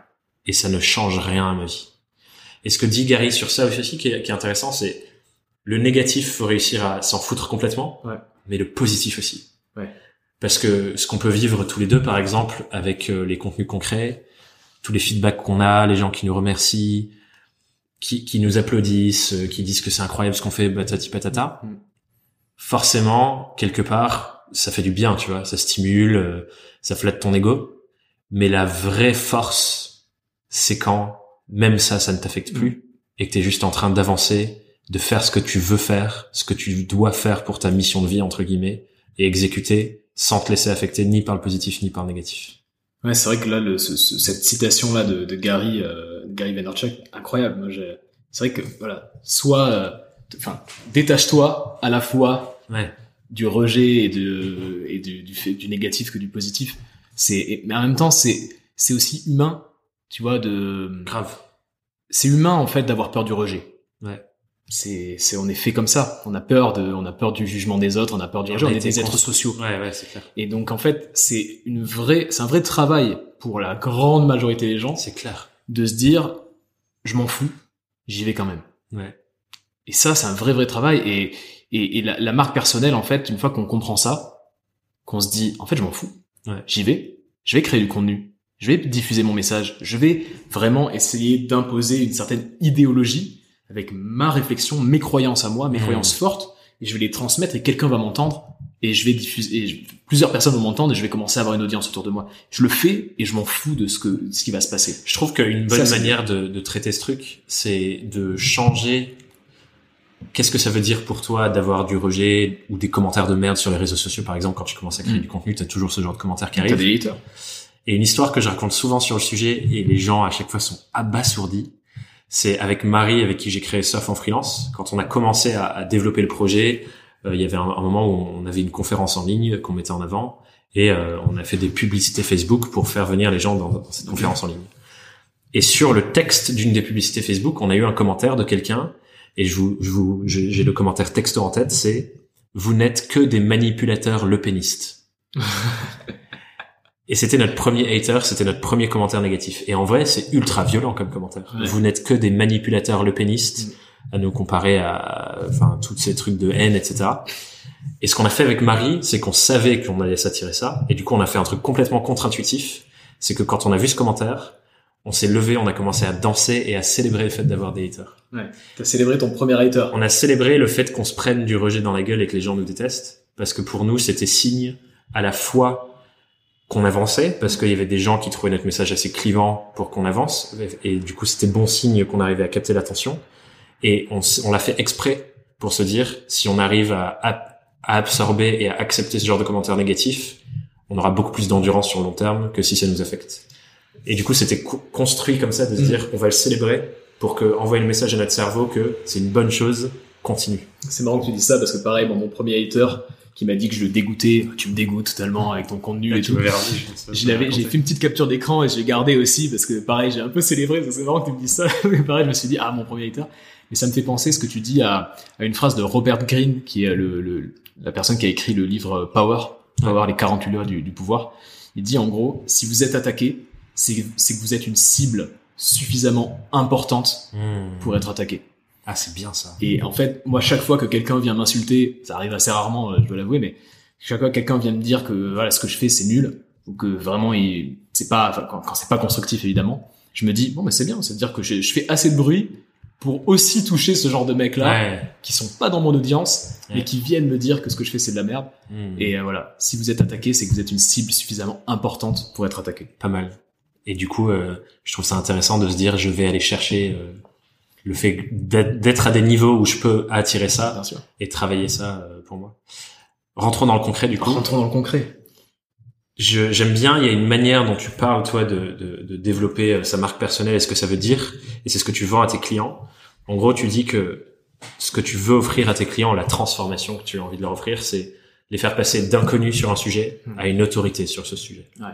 Et ça ne change rien à ma vie. Et ce que dit Gary sur ça aussi qui est, qui est intéressant, c'est le négatif faut réussir à s'en foutre complètement, Ouais. mais le positif aussi. Ouais. Parce que ce qu'on peut vivre tous les deux, par exemple, avec euh, les contenus concrets, tous les feedbacks qu'on a, les gens qui nous remercient, qui, qui nous applaudissent, euh, qui disent que c'est incroyable ce qu'on fait, patati patata, Mm. forcément, quelque part, ça fait du bien, tu vois, ça stimule, euh, ça flatte ton ego. Mais la vraie force, c'est quand même ça, ça ne t'affecte plus et que tu es juste en train d'avancer, de faire ce que tu veux faire, ce que tu dois faire pour ta mission de vie, entre guillemets, et exécuter sans te laisser affecter ni par le positif ni par le négatif. Ouais, c'est vrai que là, le, ce- ce- cette citation là de, de Gary, euh, Gary Vaynerchuk, incroyable. Moi, j'ai- c'est vrai que voilà, soit, euh, enfin, détache-toi à la fois Ouais. du rejet et de et du, du fait du négatif que du positif. C'est, mais en même temps, c'est c'est aussi humain tu vois, de Grave. c'est humain en fait d'avoir peur du rejet. Ouais. C'est c'est on est fait comme ça. On a peur de on a peur du jugement des autres, on a peur du Et rejet, on est des êtres sociaux. Ouais, ouais, c'est clair. Et donc en fait, c'est une vraie c'est un vrai travail pour la grande majorité des gens C'est clair. de se dire je m'en fous, j'y vais quand même. Ouais. Et ça, c'est un vrai, vrai travail. Et, et, et la, la marque personnelle, en fait, une fois qu'on comprend ça, qu'on se dit, en fait, je m'en fous. Ouais. J'y vais. Je vais créer du contenu. Je vais diffuser mon message. Je vais vraiment essayer d'imposer une certaine idéologie avec ma réflexion, mes croyances à moi, mes Mhm. croyances fortes. Et je vais les transmettre et quelqu'un va m'entendre. Et je vais diffuser, et je- plusieurs personnes vont m'entendre et je vais commencer à avoir une audience autour de moi. Je le fais et je m'en fous de ce que, ce qui va se passer. Je trouve qu'une bonne Ça, manière de, de traiter ce truc, c'est de changer. Qu'est-ce que ça veut dire pour toi d'avoir du rejet ou des commentaires de merde sur les réseaux sociaux, par exemple, quand tu commences à créer Mm. du contenu, t'as toujours ce genre de commentaires qui T'as arrivent. des haters. Et une histoire que je raconte souvent sur le sujet et les gens à chaque fois sont abasourdis, c'est avec Marie avec qui j'ai créé Surf en freelance. Quand on a commencé à, développer le projet, euh, il y avait un, moment où on avait une conférence en ligne qu'on mettait en avant et euh, on a fait des publicités Facebook pour faire venir les gens dans, cette conférence en ligne. Et sur le texte d'une des publicités Facebook, on a eu un commentaire de quelqu'un et je vous, je vous, j'ai le commentaire texto en tête, c'est vous n'êtes que des manipulateurs lepénistes. Et c'était notre premier hater, c'était notre premier commentaire négatif. Et en vrai, c'est ultra violent comme commentaire. Ouais. Vous n'êtes que des manipulateurs lepénistes, Mm. à nous comparer à, enfin, tous ces trucs de haine, etc. Et ce qu'on a fait avec Marie, c'est qu'on savait qu'on allait s'attirer ça. Et du coup, on a fait un truc complètement contre-intuitif. C'est que quand on a vu ce commentaire, on s'est levé, on a commencé à danser et à célébrer le fait d'avoir des haters. T'as célébré ton premier hater. On a célébré le fait qu'on se prenne du rejet dans la gueule et que les gens nous détestent, parce que pour nous, c'était signe à la fois qu'on avançait, parce qu'il y avait des gens qui trouvaient notre message assez clivant pour qu'on avance, et, du coup, c'était bon signe qu'on arrivait à capter l'attention. Et on, l'a fait exprès pour se dire, si on arrive à, absorber et à accepter ce genre de commentaires négatifs, on aura beaucoup plus d'endurance sur le long terme que si ça nous affecte. Et du coup, c'était co- construit comme ça de se Mm. dire, on va le célébrer pour que envoyer le message à notre cerveau que c'est une bonne chose, continue. C'est marrant que tu dis ça parce que pareil, bon, mon premier hater qui m'a dit que je le dégoûtais, tu me dégoûtes totalement avec ton contenu et tout. Je l'avais, j'ai fait une petite capture d'écran et je l'ai gardé aussi parce que pareil, j'ai un peu célébré, c'est marrant que tu me dises ça. Mais pareil, je me suis dit, ah, mon premier hater. Mais ça me fait penser ce que tu dis à, à une phrase de Robert Greene, qui est le, le- la personne qui a écrit le livre Power, Power, les 48 lois du, du pouvoir. Il dit en gros, si vous êtes attaqué, c'est, c'est que vous êtes une cible suffisamment importante Hmm. pour être attaqué. Ah, c'est bien ça. Et en fait, moi, chaque fois que quelqu'un vient m'insulter, ça arrive assez rarement, euh, je dois l'avouer, mais chaque fois que quelqu'un vient me dire que voilà ce que je fais c'est nul ou que vraiment il c'est pas enfin, quand, quand c'est pas constructif évidemment, je me dis bon mais c'est bien, c'est à dire que je, je fais assez de bruit pour aussi toucher ce genre de mecs là Ouais. qui sont pas dans mon audience Ouais. mais qui viennent me dire que ce que je fais c'est de la merde. Hmm. Et euh, voilà, si vous êtes attaqué, c'est que vous êtes une cible suffisamment importante pour être attaqué. pas mal. Et du coup, euh, je trouve ça intéressant de se dire, je vais aller chercher euh, le fait d'être à des niveaux où je peux attirer ça Bien sûr. et travailler ça euh, pour moi. Rentrons dans le concret du coup. Rentrons dans le concret. J'aime bien, il y a une manière dont tu parles, toi, de, de, de développer euh, sa marque personnelle et ce que ça veut dire, et c'est ce que tu vends à tes clients. En gros, tu dis que ce que tu veux offrir à tes clients, la transformation que tu as envie de leur offrir, c'est les faire passer d'inconnu sur un sujet Mhm. à une autorité sur ce sujet. Ouais.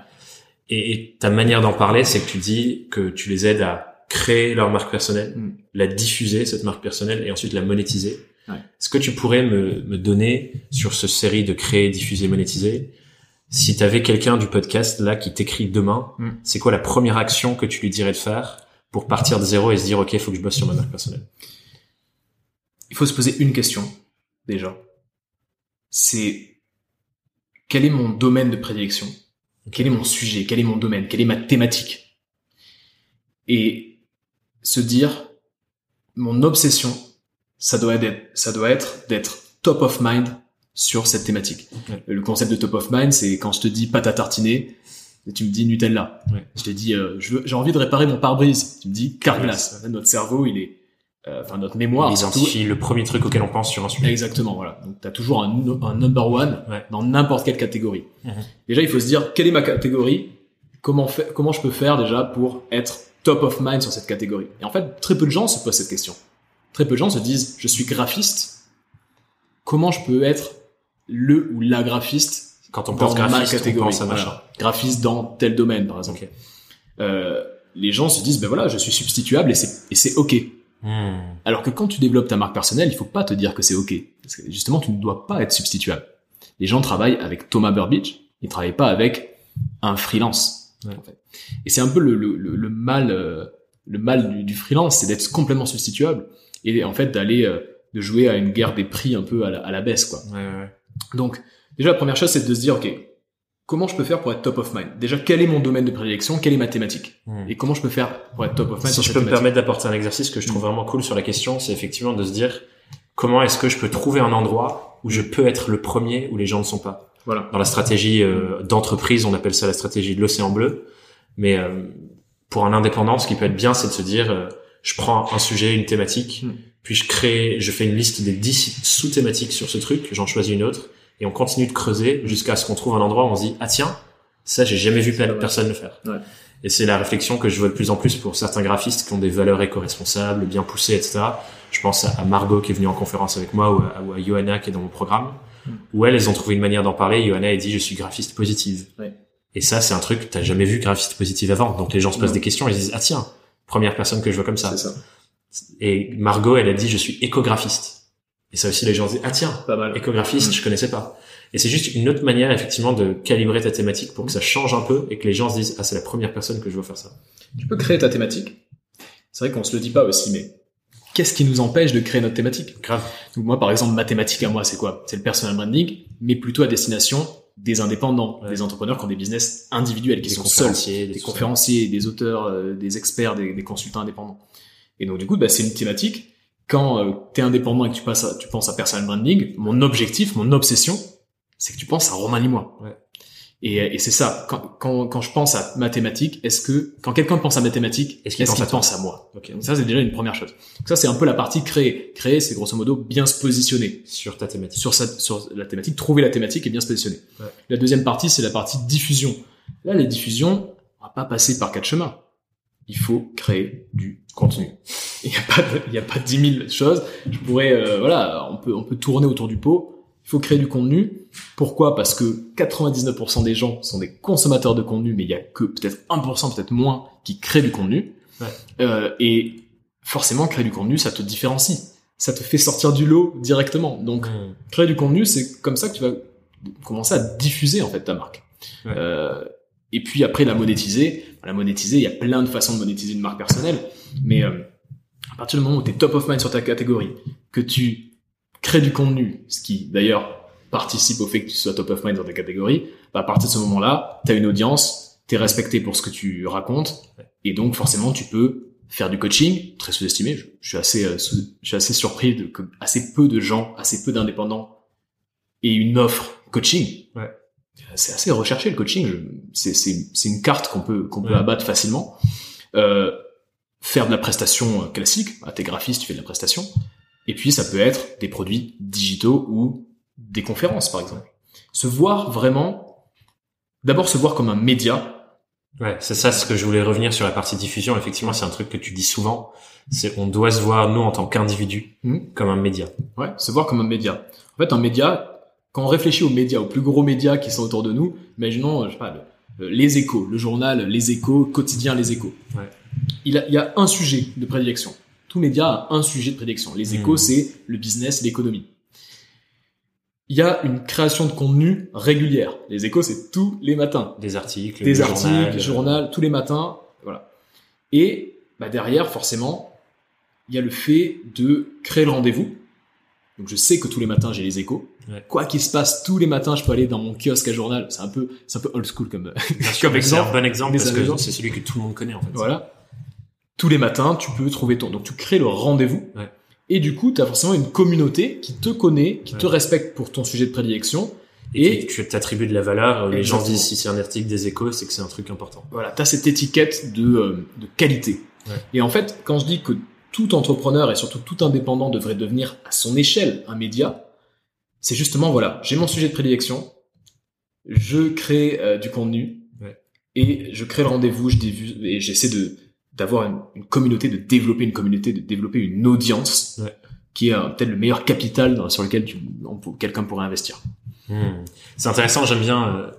Et, et ta manière d'en parler, c'est que tu dis que tu les aides à créer leur marque personnelle, Mhm. la diffuser, cette marque personnelle, et ensuite la monétiser. Ouais. Est-ce que tu pourrais me, me donner sur ce série de créer, diffuser, monétiser si tu avais quelqu'un du podcast là qui t'écrit demain, Mm. c'est quoi la première action que tu lui dirais de faire pour partir de zéro et se dire ok, faut que je bosse sur ma marque personnelle? il faut se poser une question, déjà. C'est quel est mon domaine de prédilection? Quel est mon sujet? Quel est mon domaine? Quelle est ma thématique? Et se dire, mon obsession, ça doit être, ça doit être d'être top of mind sur cette thématique. Ouais. Le concept de top of mind, c'est quand je te dis pâte à tartiner, et tu me dis Nutella. Ouais. Je te dis, euh, j'ai envie de réparer mon pare-brise. Tu me dis Carglass. Carglass. Notre cerveau, il est, euh, enfin notre mémoire, Il surtout, identifie le premier truc auquel on pense sur un sujet. Exactement, voilà. Donc t'as toujours un, number one Ouais. dans n'importe quelle catégorie. Mhm. Déjà, il faut se dire quelle est ma catégorie, comment fa- comment je peux faire déjà pour être top of mind sur cette catégorie. Et en fait, très peu de gens se posent cette question. Très peu de gens se disent je suis graphiste, comment je peux être le ou la graphiste Quand on dans ma graphiste, on catégorie, pense à machin. voilà. graphiste dans tel domaine par exemple. Euh, les gens se disent ben voilà je suis substituable et c'est et c'est ok. Hmm. Alors que quand tu développes ta marque personnelle, il faut pas te dire que c'est ok. Parce que justement, tu ne dois pas être substituable. Les gens travaillent avec Thomas Burbidge, ils travaillent pas avec un freelance. Ouais. en fait. Et c'est un peu le, le, le, le mal, euh, le mal du, du freelance, c'est d'être complètement substituable et en fait d'aller euh, de jouer à une guerre des prix un peu à la, à la baisse, quoi. Ouais, ouais. Donc, déjà, la première chose, c'est de se dire, ok, comment je peux faire pour être top of mind? Déjà, quel est mon domaine de prédilection? Quelle est ma thématique? Hmm. Et comment je peux faire pour être top of mind Si je peux me permettre d'apporter un exercice que je trouve vraiment cool sur la question, c'est effectivement de se dire comment est-ce que je peux trouver un endroit où je peux être le premier où les gens ne sont pas? Voilà. Dans la stratégie euh, d'entreprise, on appelle ça la stratégie de l'océan bleu. Mais euh, pour un indépendant, ce qui peut être bien, c'est de se dire, euh, je prends un sujet, une thématique, Hmm. puis je crée, je fais une liste des 10 sous-thématiques sur ce truc, j'en choisis une autre, et on continue de creuser jusqu'à ce qu'on trouve un endroit où on se dit, ah tiens, ça j'ai jamais vu personne le faire. Ouais. Et c'est la réflexion que je vois de plus en plus pour certains graphistes qui ont des valeurs éco-responsables, bien poussées, etc. Je pense à Margot qui est venue en conférence avec moi ou à, ou à Johanna qui est dans mon programme, Mm. où elles, elles ont trouvé une manière d'en parler. Johanna, elle dit, je suis graphiste positive. Ouais. Et ça, c'est un truc que t'as jamais vu graphiste positive avant. Donc les gens se posent des questions, ils se disent, ah tiens, première personne que je vois comme ça. Ça. Et Margot, elle a dit, je suis écographiste. Et ça aussi, les gens se disent, ah tiens, Pas mal. écographiste, Mm. je connaissais pas. Et c'est juste une autre manière, effectivement, de calibrer ta thématique pour que ça change un peu et que les gens se disent, ah, c'est la première personne que je vois faire ça. Tu peux créer ta thématique. C'est vrai qu'on se le dit pas aussi, mais qu'est-ce qui nous empêche de créer notre thématique? Grave. Donc moi, par exemple, ma thématique à moi, c'est quoi? C'est le personal branding, mais plutôt à destination des indépendants, Ouais. des entrepreneurs qui ont des business individuels, qui Des sont seuls, des conférenciers, des auteurs, euh, des experts, des, des consultants indépendants. Et donc du coup, bah, c'est une thématique. Quand euh, tu es indépendant et que tu, passes à- tu penses à personal branding, mon objectif, mon obsession, c'est que tu penses à Romain Limois. Ouais. Et, et c'est ça. Quand, quand, quand je pense à mathématiques, est-ce que quand quelqu'un pense à mathématiques, Est-ce qu'il qu'il pense à toi pense à moi Ok. Donc ça, c'est déjà une première chose. Donc ça, c'est un peu la partie créer. Créer, c'est grosso modo bien se positionner Sur ta thématique. sur, sa, sur la thématique, trouver la thématique et bien se positionner. Ouais. La deuxième partie, c'est la partie diffusion. Là, les diffusions, on va pas passer par quatre chemins. Il faut créer du contenu. Il n'y a pas, il y a pas dix mille choses. Je pourrais, euh, voilà, on peut, on peut tourner autour du pot. Il faut créer du contenu. Pourquoi? Parce que 99% des gens sont des consommateurs de contenu, mais il y a que peut-être 1%, peut-être moins, qui créent du contenu. Ouais. Euh, et forcément, créer du contenu, ça te différencie. Ça te fait sortir du lot directement. Donc, créer du contenu, c'est comme ça que tu vas commencer à diffuser en fait ta marque. Ouais. Euh, et puis après la monétiser, la monétiser, il y a plein de façons de monétiser une marque personnelle, mais euh, à partir du moment où tu es top of mind sur ta catégorie, que tu crées du contenu, ce qui d'ailleurs participe au fait que tu sois top of mind dans ta catégorie, bah, à partir de ce moment-là, tu as une audience, tu es respecté pour ce que tu racontes, et donc forcément tu peux faire du coaching, très sous-estimé. Je, je suis assez, euh, sous- je suis assez surpris de que assez peu de gens, assez peu d'indépendants aient une offre coaching. Ouais. C'est assez recherché le coaching. C'est, une carte qu'on peut, qu'on peut Ouais. abattre facilement. Euh, faire de la prestation classique. À tes graphistes, tu fais de la prestation. Et puis ça peut être des produits digitaux ou des conférences, par exemple. Se voir vraiment, d'abord se voir comme un média. Ouais, c'est ça ce que je voulais revenir sur la partie diffusion. Effectivement, c'est un truc que tu dis souvent. C'est on doit se voir nous en tant qu'individu Mhm. comme un média. Ouais, se voir comme un média. En fait, un média, quand on réfléchit aux médias, aux plus gros médias qui sont autour de nous, imaginons, je sais pas, le- les échos, le journal Les échos, quotidien Les échos. Ouais. Il, a, il y a un sujet de prédilection. Tout média a un sujet de prédilection. Les échos, Hmm. c'est le business l'économie. Il y a une création de contenu régulière. Les échos, c'est tous les matins Des articles, des le articles, journal, journal, tous les matins, voilà. Et bah, derrière, forcément, il y a le fait de créer le rendez-vous. Donc je sais que tous les matins j'ai les échos. Ouais. Quoi qu'il se passe, tous les matins je peux aller dans mon kiosque à journal. C'est un peu, c'est un peu old school comme, comme C'est exemple. un bon exemple parce que c'est celui que tout le monde connaît en fait. Voilà. Tous les matins, tu peux trouver ton. Donc tu crées le rendez-vous. Ouais. Et du coup, tu as forcément une communauté qui te connaît, qui te respecte pour ton sujet de prédilection. Et Et tu t'attribues de la valeur. Les gens disent si c'est un article des échos, c'est que c'est un truc important. Voilà, tu as cette étiquette de, euh, de qualité. Ouais. Et en fait, quand je dis que tout entrepreneur et surtout tout indépendant devrait devenir à son échelle un média, c'est justement, voilà, j'ai mon sujet de prédilection, je crée euh, du contenu, Ouais. et je crée le rendez-vous, je et j'essaie de d'avoir une, une communauté, de développer une communauté, de développer une audience, Ouais. qui est euh, peut-être le meilleur capital dans- sur lequel quelqu'un pourrait investir. Hmm. C'est intéressant, j'aime bien euh,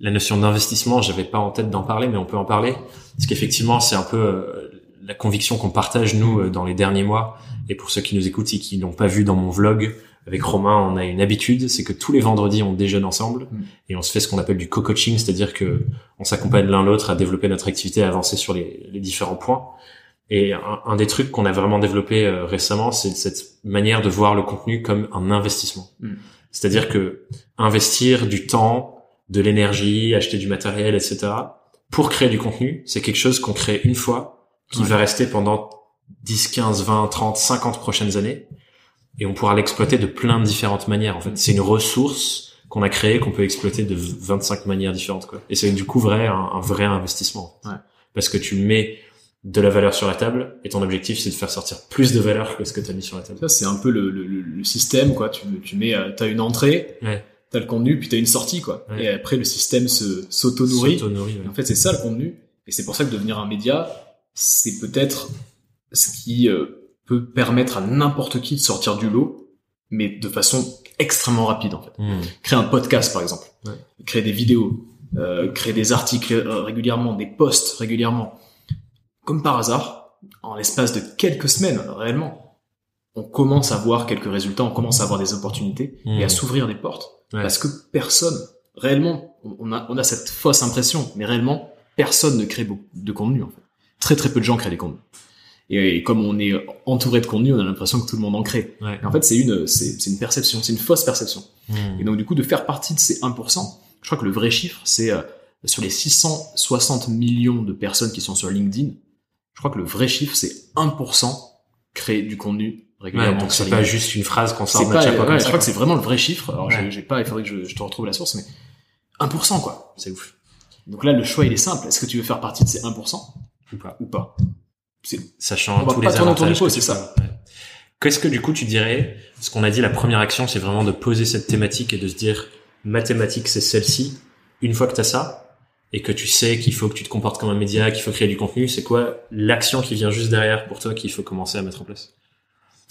la notion d'investissement, j'avais pas en tête d'en parler, mais on peut en parler parce qu'effectivement, c'est un peu euh, la conviction qu'on partage nous euh, dans les derniers mois. Et pour ceux qui nous écoutent et qui n'ont pas vu dans mon vlog, avec Romain, on a une habitude, c'est que tous les vendredis, on déjeune ensemble mm. et on se fait ce qu'on appelle du co-coaching, c'est-à-dire que on s'accompagne l'un l'autre à développer notre activité, à avancer sur les, les différents points. Et un, des trucs qu'on a vraiment développé euh, récemment, c'est cette manière de voir le contenu comme un investissement. Mm. C'est-à-dire que investir du temps, de l'énergie, acheter du matériel, etc. pour créer du contenu, c'est quelque chose qu'on crée une fois, qui va rester pendant 10, 15, 20, 30, 50 prochaines années et on pourra l'exploiter de plein de différentes manières. En fait, c'est une ressource qu'on a créée qu'on peut exploiter de 25 manières différentes. Quoi. Et c'est du coup vrai un, vrai investissement. Ouais. Parce que tu mets de la valeur sur la table et ton objectif c'est de faire sortir plus de valeur que ce que tu as mis sur la table. Ça c'est un peu le, le, le, système quoi. Tu, tu mets, euh, t'as une entrée, ouais. t'as le contenu puis t'as une sortie quoi. Et après le système se s'auto-nourrit. En fait c'est ça le contenu. Et c'est pour ça que devenir un média, c'est peut-être ce qui euh, peut permettre à n'importe qui de sortir du lot, mais de façon extrêmement rapide en fait. Hmm. Créer un podcast par exemple, créer des vidéos, euh, créer des articles euh, régulièrement, des posts régulièrement. Comme par hasard, en l'espace de quelques semaines réellement, on commence à voir quelques résultats, on commence à avoir des opportunités et à hmm. s'ouvrir des portes. Parce que personne, réellement, on a, on a cette fausse impression, mais réellement, personne ne crée beaucoup de contenu en fait. Très très peu de gens créent des contenus. Et, comme on est entouré de contenu, on a l'impression que tout le monde en crée. en fait, c'est une, c'est, une perception, c'est une fausse perception. Hmm. Et donc, du coup, de faire partie de ces 1%, je crois que le vrai chiffre, c'est euh, sur les 660 millions de personnes qui sont sur LinkedIn, je crois que le vrai chiffre, c'est 1% créer du contenu régulièrement. donc c'est pas juste une phrase qu'on sort de chaque fois. je crois que c'est vraiment le vrai chiffre. Alors, j'ai, pas, il faudrait que je, je te retrouve la source, mais 1%, quoi. C'est ouf. Donc là, le choix, il est simple. Est-ce que tu veux faire partie de ces 1% ou pas? Ou pas? Sachant tous les avantages. c'est ça. Qu'est-ce que du coup tu dirais Ce qu'on a dit, la première action, c'est vraiment de poser cette thématique et de se dire mathématiques, c'est celle-ci. Une fois que tu as ça et que tu sais qu'il faut que tu te comportes comme un média, qu'il faut créer du contenu, c'est quoi l'action qui vient juste derrière pour toi qu'il faut commencer à mettre en place?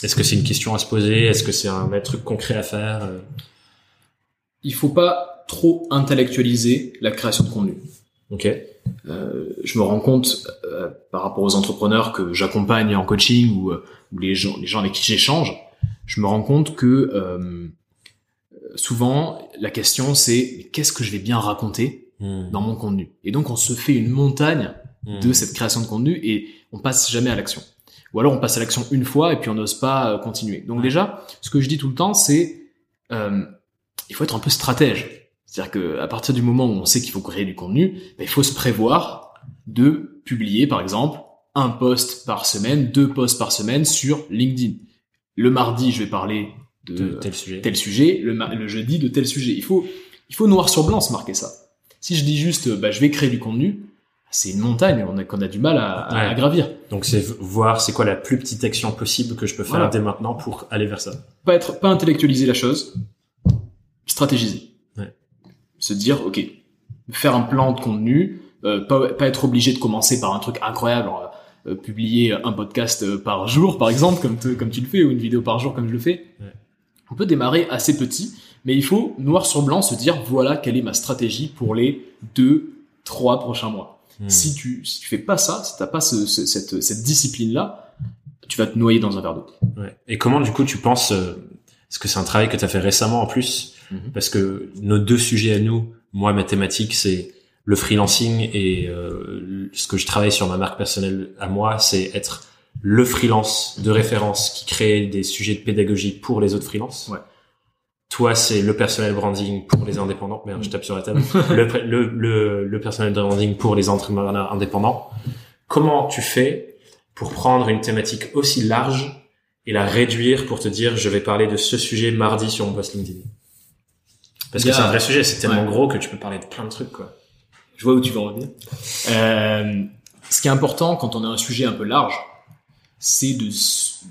Est-ce que c'est une question à se poser? Est-ce que c'est un, truc concret à faire? Il faut pas trop intellectualiser la création de contenu. Ok. Euh, je me rends compte euh, par rapport aux entrepreneurs que j'accompagne en coaching ou, euh, ou, les gens, les gens avec qui j'échange, je me rends compte que euh, souvent la question c'est qu'est-ce que je vais bien raconter hmm. dans mon contenu? Et donc on se fait une montagne de hmm. cette création de contenu et on passe jamais à l'action. Ou alors on passe à l'action une fois et puis on n'ose pas continuer. Donc déjà, ce que je dis tout le temps, c'est il faut être un peu stratège. C'est-à-dire que à partir du moment où on sait qu'il faut créer du contenu, ben, il faut se prévoir de publier, par exemple, un post par semaine, deux posts par semaine sur LinkedIn. Le mardi, je vais parler de, tel sujet, tel sujet le, le, jeudi de tel sujet. Il faut, il faut noir sur blanc se marquer ça. Si je dis juste, bah, je vais créer du contenu, c'est une montagne qu'on a, qu'on a du mal à, à, gravir. Donc c'est voir c'est quoi la plus petite action possible que je peux faire dès maintenant pour aller vers ça. Pas être, pas intellectualiser la chose, stratégiser se dire, ok, faire un plan de contenu, euh, pas, pas, être obligé de commencer par un truc incroyable, euh, euh, publier un podcast par jour, par exemple, comme, comme tu le fais, ou une vidéo par jour, comme je le fais. On peut démarrer assez petit, mais il faut noir sur blanc se dire, voilà quelle est ma stratégie pour les deux, trois prochains mois. Hmm. Si tu si tu fais pas ça, si t'as pas ce, cette, cette discipline là, tu vas te noyer dans un verre d'eau. Ouais. Et comment du coup tu penses, est-ce que c'est un travail que tu as fait récemment en plus Mhm. parce que nos deux sujets à nous, moi mathématiques, c'est le freelancing et euh, ce que je travaille sur ma marque personnelle à moi, c'est être le freelance de référence qui crée des sujets de pédagogie pour les autres freelances. Ouais. Toi, c'est le personnel branding pour les indépendants. Merde, je tape sur la table. le, le, le, le personnel branding pour les entrepreneurs indépendants. Comment tu fais pour prendre une thématique aussi large et la réduire pour te dire, je vais parler de ce sujet mardi sur mon post LinkedIn? Parce que c'est un vrai sujet, c'est tellement gros que tu peux parler de plein de trucs, quoi. Je vois où tu veux en venir. Euh, ce qui est important quand on a un sujet un peu large, c'est de,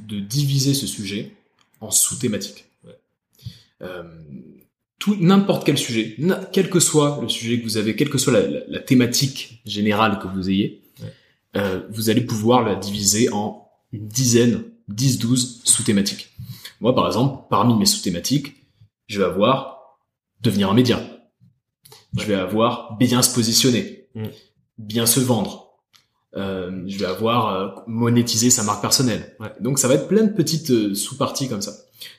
de diviser ce sujet en sous-thématiques. Euh, tout n'importe quel sujet, quel que soit le sujet que vous avez, quelle que soit la, la, thématique générale que vous ayez, euh, vous allez pouvoir la diviser en une dizaine, 10, 12 sous-thématiques. Moi, par exemple, parmi mes sous-thématiques, je vais avoir devenir un média. je vais avoir bien se positionner, Mm. bien se vendre. Euh, je vais avoir euh, monétisé sa marque personnelle. Ouais. Donc ça va être plein de petites euh, sous-parties comme ça.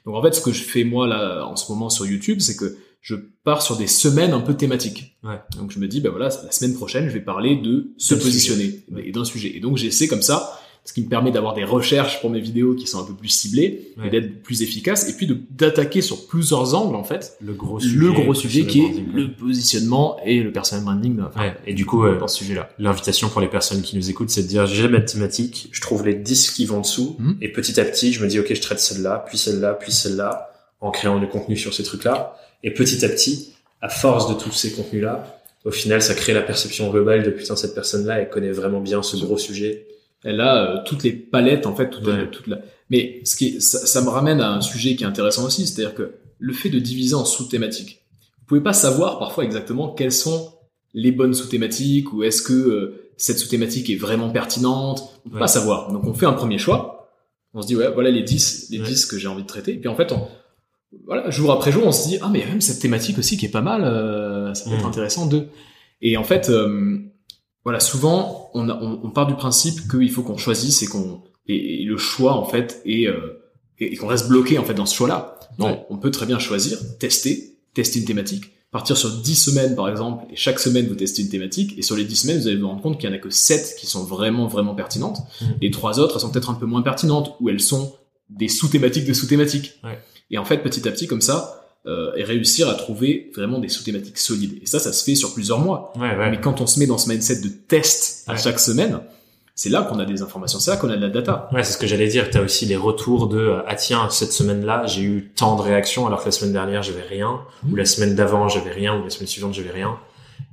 Donc en fait, ce que je fais moi là en ce moment sur YouTube, c'est que je pars sur des semaines un peu thématiques. Ouais. Donc je me dis, ben voilà, la semaine prochaine, je vais parler de se positionner sujet. Et d'un sujet. Et donc j'essaie comme ça, ce qui me permet d'avoir des recherches pour mes vidéos qui sont un peu plus ciblées Ouais. et d'être plus efficace, et puis d'attaquer sur plusieurs angles en fait Le gros le gros sujet qui est le positionnement et le personal branding enfin, Ouais. Et du coup, euh, dans ce sujet-là. l'invitation pour les personnes qui nous écoutent, c'est de dire j'ai ma thématique, je trouve les 10 qui vont dessous, Mhm. et petit à petit, je me dis ok, je traite celle-là, puis celle-là, puis celle-là, en créant du contenu sur ces trucs-là. Et petit à petit, à force de tous ces contenus-là, au final, ça crée la perception globale de putain, cette personne-là, elle connaît vraiment bien ce gros sujet. Elle a euh, toutes les palettes en fait, toute, Ouais. toute la... Mais ce qui est- ça, ça me ramène à un sujet qui est intéressant aussi, c'est-à-dire que le fait de diviser en sous-thématiques. Vous pouvez pas savoir parfois exactement quelles sont les bonnes sous-thématiques ou est-ce que euh, cette sous-thématique est vraiment pertinente. On peut Ouais. pas savoir. Donc on fait un premier choix. On se dit ouais, voilà les 10, les Ouais. 10 que j'ai envie de traiter. Et puis en fait, on, voilà, jour après jour, on se dit ah mais il y a même cette thématique aussi qui est pas mal. euh, ça peut être Mm. intéressant de. Et en fait, euh, voilà, souvent on, a- on, on part du principe qu'il faut qu'on choisisse et qu'on et, et le choix en fait et, euh, et, et qu'on reste bloqué en fait dans ce choix-là. Non, Ouais. on peut très bien choisir, tester, tester une thématique, partir sur 10 semaines par exemple, et chaque semaine vous testez une thématique, et sur les 10 semaines vous allez vous rendre compte qu'il y en a que 7 qui sont vraiment vraiment pertinentes, Mm. les trois autres elles sont peut-être un peu moins pertinentes, ou elles sont des sous-thématiques de sous-thématiques. Ouais. Et en fait petit à petit comme ça, euh, et réussir à trouver vraiment des sous-thématiques solides. Et ça, ça se fait sur plusieurs mois. Ouais, ouais. Mais quand on se met dans ce mindset de test à Ouais. chaque semaine, c'est là qu'on a des informations, c'est là qu'on a de la data. Ouais, c'est ce que j'allais dire. T'as aussi les retours de euh, ah tiens cette semaine-là j'ai eu tant de réactions alors que la semaine dernière j'avais rien Mhm. ou la semaine d'avant j'avais rien ou la semaine suivante j'avais rien.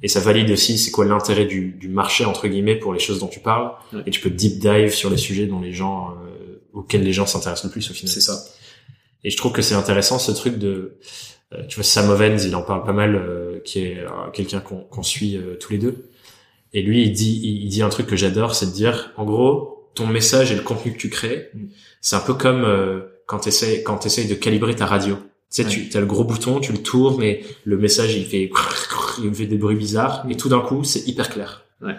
Et ça valide aussi c'est quoi l'intérêt du, du marché entre guillemets pour les choses dont tu parles. Et tu peux deep dive sur les sujets dont les gens euh, auxquels les gens s'intéressent le plus au final. C'est ça. Et je trouve que c'est intéressant ce truc de, euh, tu vois, Sam Ovens, il en parle pas mal, euh, qui est euh, quelqu'un qu'on qu'on suit euh, tous les deux. Et lui, il dit, il, dit un truc que j'adore, c'est de dire, en gros, ton message et le contenu que tu crées, Mm. c'est un peu comme euh, quand t'essayes, quand t'essayes de calibrer ta radio. Tu sais, Ouais. tu as le gros bouton, tu le tournes et le message il fait, il fait des bruits bizarres et tout d'un coup c'est hyper clair. Ouais.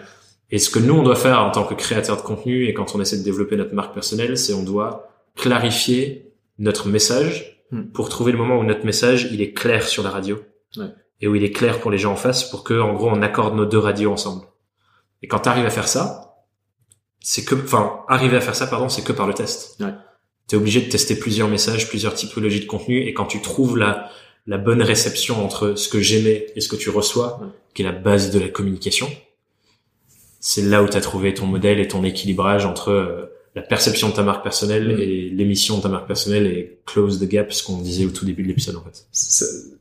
Et ce que nous on doit faire en tant que créateur de contenu et quand on essaie de développer notre marque personnelle, c'est on doit clarifier notre message Hmm. pour trouver le moment où notre message il est clair sur la radio Ouais. et où il est clair pour les gens en face pour que en gros on accorde nos deux radios ensemble. Et quand tu arrives à faire ça, c'est que, enfin, arriver à faire ça, pardon, c'est que par le test. Ouais. T'es obligé de tester plusieurs messages, plusieurs typologies de contenu, et quand tu trouves la, la bonne réception entre ce que j'aimais et ce que tu reçois, Ouais. qui est la base de la communication, c'est là où tu as trouvé ton modèle et ton équilibrage entre euh, la perception de ta marque personnelle Mm. et l'émission de ta marque personnelle et close the gap, ce qu'on disait au tout début de l'épisode en fait.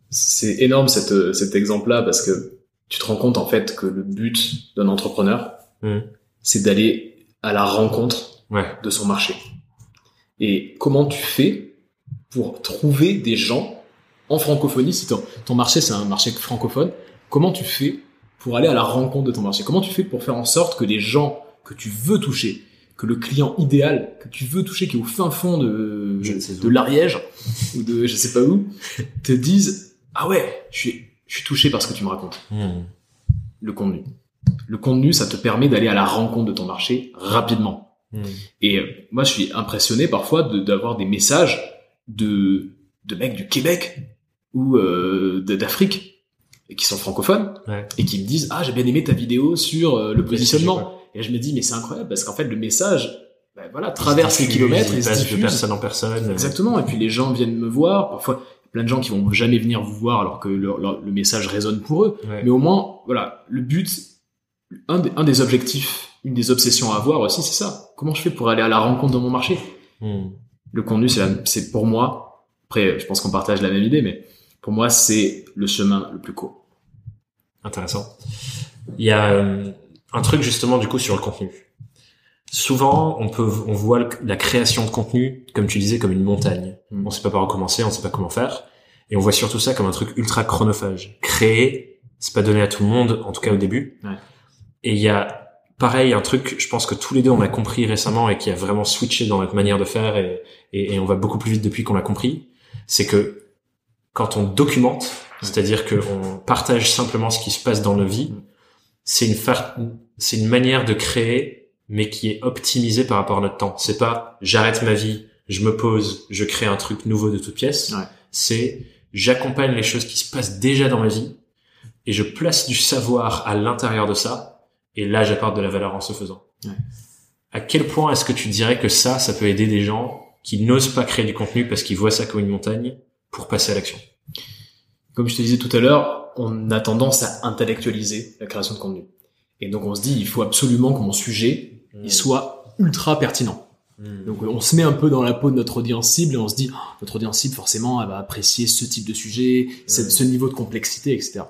C'est énorme cette, cet exemple-là parce que tu te rends compte en fait que le but d'un entrepreneur, Mhm. c'est d'aller à la rencontre Ouais. de son marché. Et comment tu fais pour trouver des gens en francophonie, si ton, ton marché c'est un marché francophone, comment tu fais pour aller à la rencontre de ton marché? Comment tu fais pour faire en sorte que les gens que tu veux toucher, que le client idéal que tu veux toucher, qui est au fin fond de, de l'Ariège ou de je sais pas où, te disent ah ouais, je suis, je suis touché par ce que tu me racontes. Hmm. Le contenu. Le contenu, ça te permet d'aller à la rencontre de ton marché rapidement. Hmm. Et euh, moi, je suis impressionné parfois de- d'avoir des messages de, de mecs du Québec ou euh, d'Afrique qui sont francophones Ouais. et qui me disent ah j'ai bien aimé ta vidéo sur euh, le positionnement. Et je me dis mais c'est incroyable parce qu'en fait le message ben, voilà traverse les diffuse, kilomètres il et se passe de diffuse. personne en personne. Exactement. Et puis les gens viennent me voir. Parfois, plein de gens qui vont jamais venir vous voir alors que le, le- le message résonne pour eux. Ouais. Mais au moins, voilà, le but, un des, un des objectifs, une des obsessions à avoir aussi, c'est ça. Comment je fais pour aller à la rencontre de mon marché? Hmm. Le contenu, c'est pour moi. Après, je pense qu'on partage la même idée, mais pour moi, c'est le chemin le plus court. Intéressant. Il y a euh, un truc justement du coup sur le contenu. Souvent, on peut, on voit le- la création de contenu, comme tu disais, comme une montagne. Mm. On sait pas par où commencer, on sait pas comment faire, et on voit surtout ça comme un truc ultra chronophage. Créer, c'est pas donné à tout le monde, en tout cas au début. Ouais. Et il y a, pareil, un truc, je pense que tous les deux on a compris récemment et qui a vraiment switché dans notre manière de faire, et, et, et on va beaucoup plus vite depuis qu'on l'a compris, c'est que quand on documente, C'est-à-dire qu'on partage simplement ce qui se passe dans nos vies. C'est une, c'est une manière de créer, mais qui est optimisée par rapport à notre temps. C'est pas j'arrête ma vie, je me pose, je crée un truc nouveau de toute pièce. C'est j'accompagne les choses qui se passent déjà dans ma vie et je place du savoir à l'intérieur de ça. Et là, j'apporte de la valeur en ce faisant. À quel point est-ce que tu dirais que ça, ça peut aider des gens qui n'osent pas créer du contenu parce qu'ils voient ça comme une montagne pour passer à l'action? Comme je te disais tout à l'heure, on a tendance à intellectualiser la création de contenu. Et donc on se dit, il faut absolument que mon sujet il hmm. soit ultra pertinent. Hmm. Donc on se met un peu dans la peau de notre audience cible et on se dit, oh, notre audience cible forcément, elle va apprécier ce type de sujet, hmm. ce niveau de complexité, etc.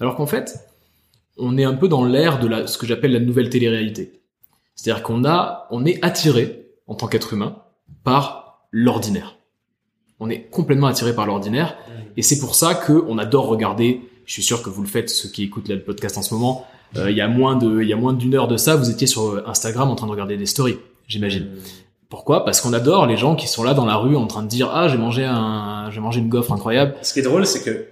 Alors qu'en fait, on est un peu dans l'ère de la, ce que j'appelle la nouvelle télé-réalité. C'est-à-dire qu'on a, on est attiré en tant qu'être humain par l'ordinaire. On est complètement attiré par l'ordinaire et c'est pour ça que on adore regarder. Je suis sûr que vous le faites, ceux qui écoutent le podcast en ce moment. Euh, il y a moins de, il y a moins d'une heure de ça, vous étiez sur Instagram en train de regarder des stories, j'imagine. Pourquoi? Parce qu'on adore les gens qui sont là dans la rue en train de dire ah j'ai mangé un, j'ai mangé une gaufre incroyable. Ce qui est drôle, c'est que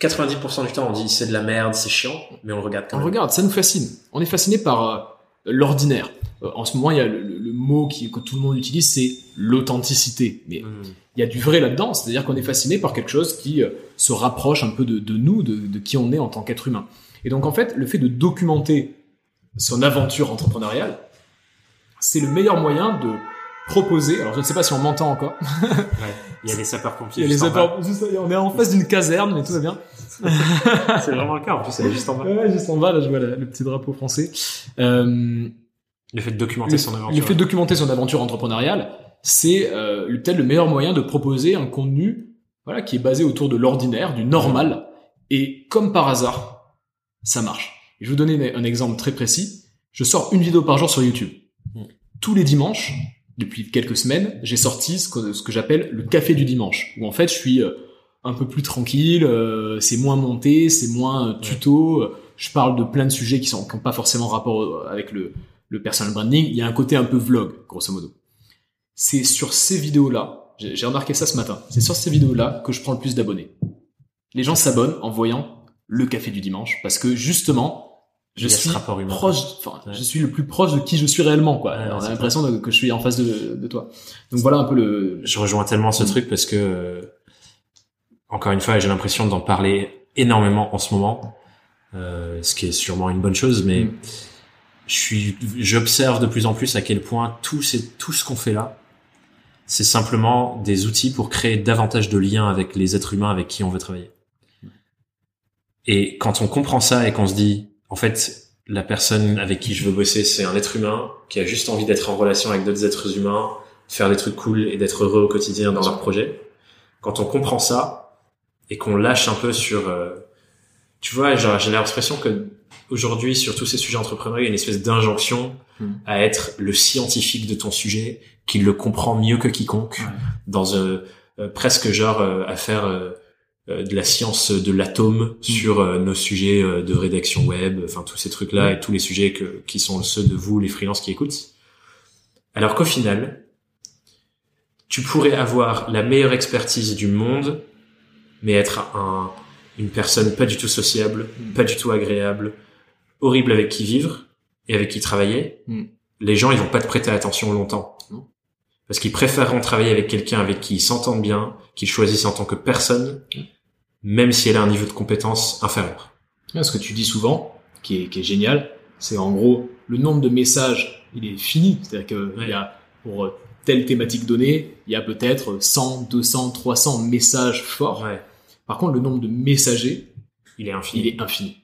90% du temps on dit c'est de la merde, c'est chiant, mais on le regarde quand on même. On regarde, ça nous fascine. On est fasciné par euh, l'ordinaire. Euh, en ce moment, il y a le, mot qui, que tout le monde utilise, c'est l'authenticité. Mais hmm. il y a du vrai là-dedans, c'est-à-dire qu'on est fasciné par quelque chose qui euh, se rapproche un peu de, de nous, de, de, qui on est en tant qu'être humain. Et donc en fait, le fait de documenter son aventure entrepreneuriale, c'est le meilleur moyen de proposer. Alors je ne sais pas si on m'entend encore. ouais, il y a les sapeurs-pompiers. Il y a les sapeurs On est en face d'une caserne, mais tout va bien. c'est vraiment le cas. En plus, juste en bas. Ouais, juste en bas. Là, je vois le petit drapeau français. Euh, le fait de documenter son aventure. Le fait de documenter son aventure entrepreneuriale, c'est euh, peut-être le meilleur moyen de proposer un contenu, voilà, qui est basé autour de l'ordinaire, du normal. Et comme par hasard, ça marche. je vais vous donner un exemple très précis. Je sors une vidéo par jour sur YouTube. Hmm. Tous les dimanches, depuis quelques semaines, j'ai sorti ce que, j'appelle le café du dimanche, où en fait je suis euh, un peu plus tranquille, euh, c'est moins monté, c'est moins euh, tuto, je parle de plein de sujets qui sont qui pas forcément rapport avec le, le personal branding, il y a un côté un peu vlog, grosso modo. C'est sur ces vidéos-là, j'ai remarqué ça ce matin, c'est sur ces vidéos-là que je prends le plus d'abonnés. Les gens s'abonnent en voyant le café du dimanche, parce que justement, je suis proche, enfin, je suis le plus proche de qui je suis réellement, quoi. on a l'impression que je suis en face de, de toi. Donc voilà un peu le. Je rejoins tellement ce truc parce que, euh, encore une fois, j'ai l'impression d'en parler énormément en ce moment, euh, ce qui est sûrement une bonne chose, mais mm. Je suis, j'observe de plus en plus à quel point tout c'est tout ce qu'on fait là, c'est simplement des outils pour créer davantage de liens avec les êtres humains avec qui on veut travailler. Et quand on comprend ça et qu'on se dit en fait, la personne avec qui je veux bosser, c'est un être humain qui a juste envie d'être en relation avec d'autres êtres humains, de faire des trucs cool et d'être heureux au quotidien dans leur projet. Quand on comprend ça et qu'on lâche un peu sur, euh, tu vois, j'ai l'impression que aujourd'hui sur tous ces sujets entrepreneuriaux, il y a une espèce d'injonction hmm. à être le scientifique de ton sujet, qui le comprend mieux que quiconque, dans euh, euh, presque genre à faire euh, de la science de l'atome mm. sur euh, nos sujets euh, de rédaction web, enfin tous ces trucs-là mm. et tous les sujets que, qui sont ceux de vous, les freelances qui écoutent. Alors qu'au final, tu pourrais avoir la meilleure expertise du monde, mais être un, une personne pas du tout sociable, pas du tout agréable, horrible avec qui vivre et avec qui travailler. Les gens, ils vont pas te prêter attention longtemps. Parce qu'ils préféreront travailler avec quelqu'un avec qui ils s'entendent bien, qu'ils choisissent en tant que personne, même si elle a un niveau de compétence inférieur. Ce que tu dis souvent, qui est, qui est génial, c'est en gros le nombre de messages, il est fini. C'est-à-dire que il y a pour telle thématique donnée, il y a peut-être 100, 200, 300 messages forts. Par contre, le nombre de messagers, il est infini. Il est infini.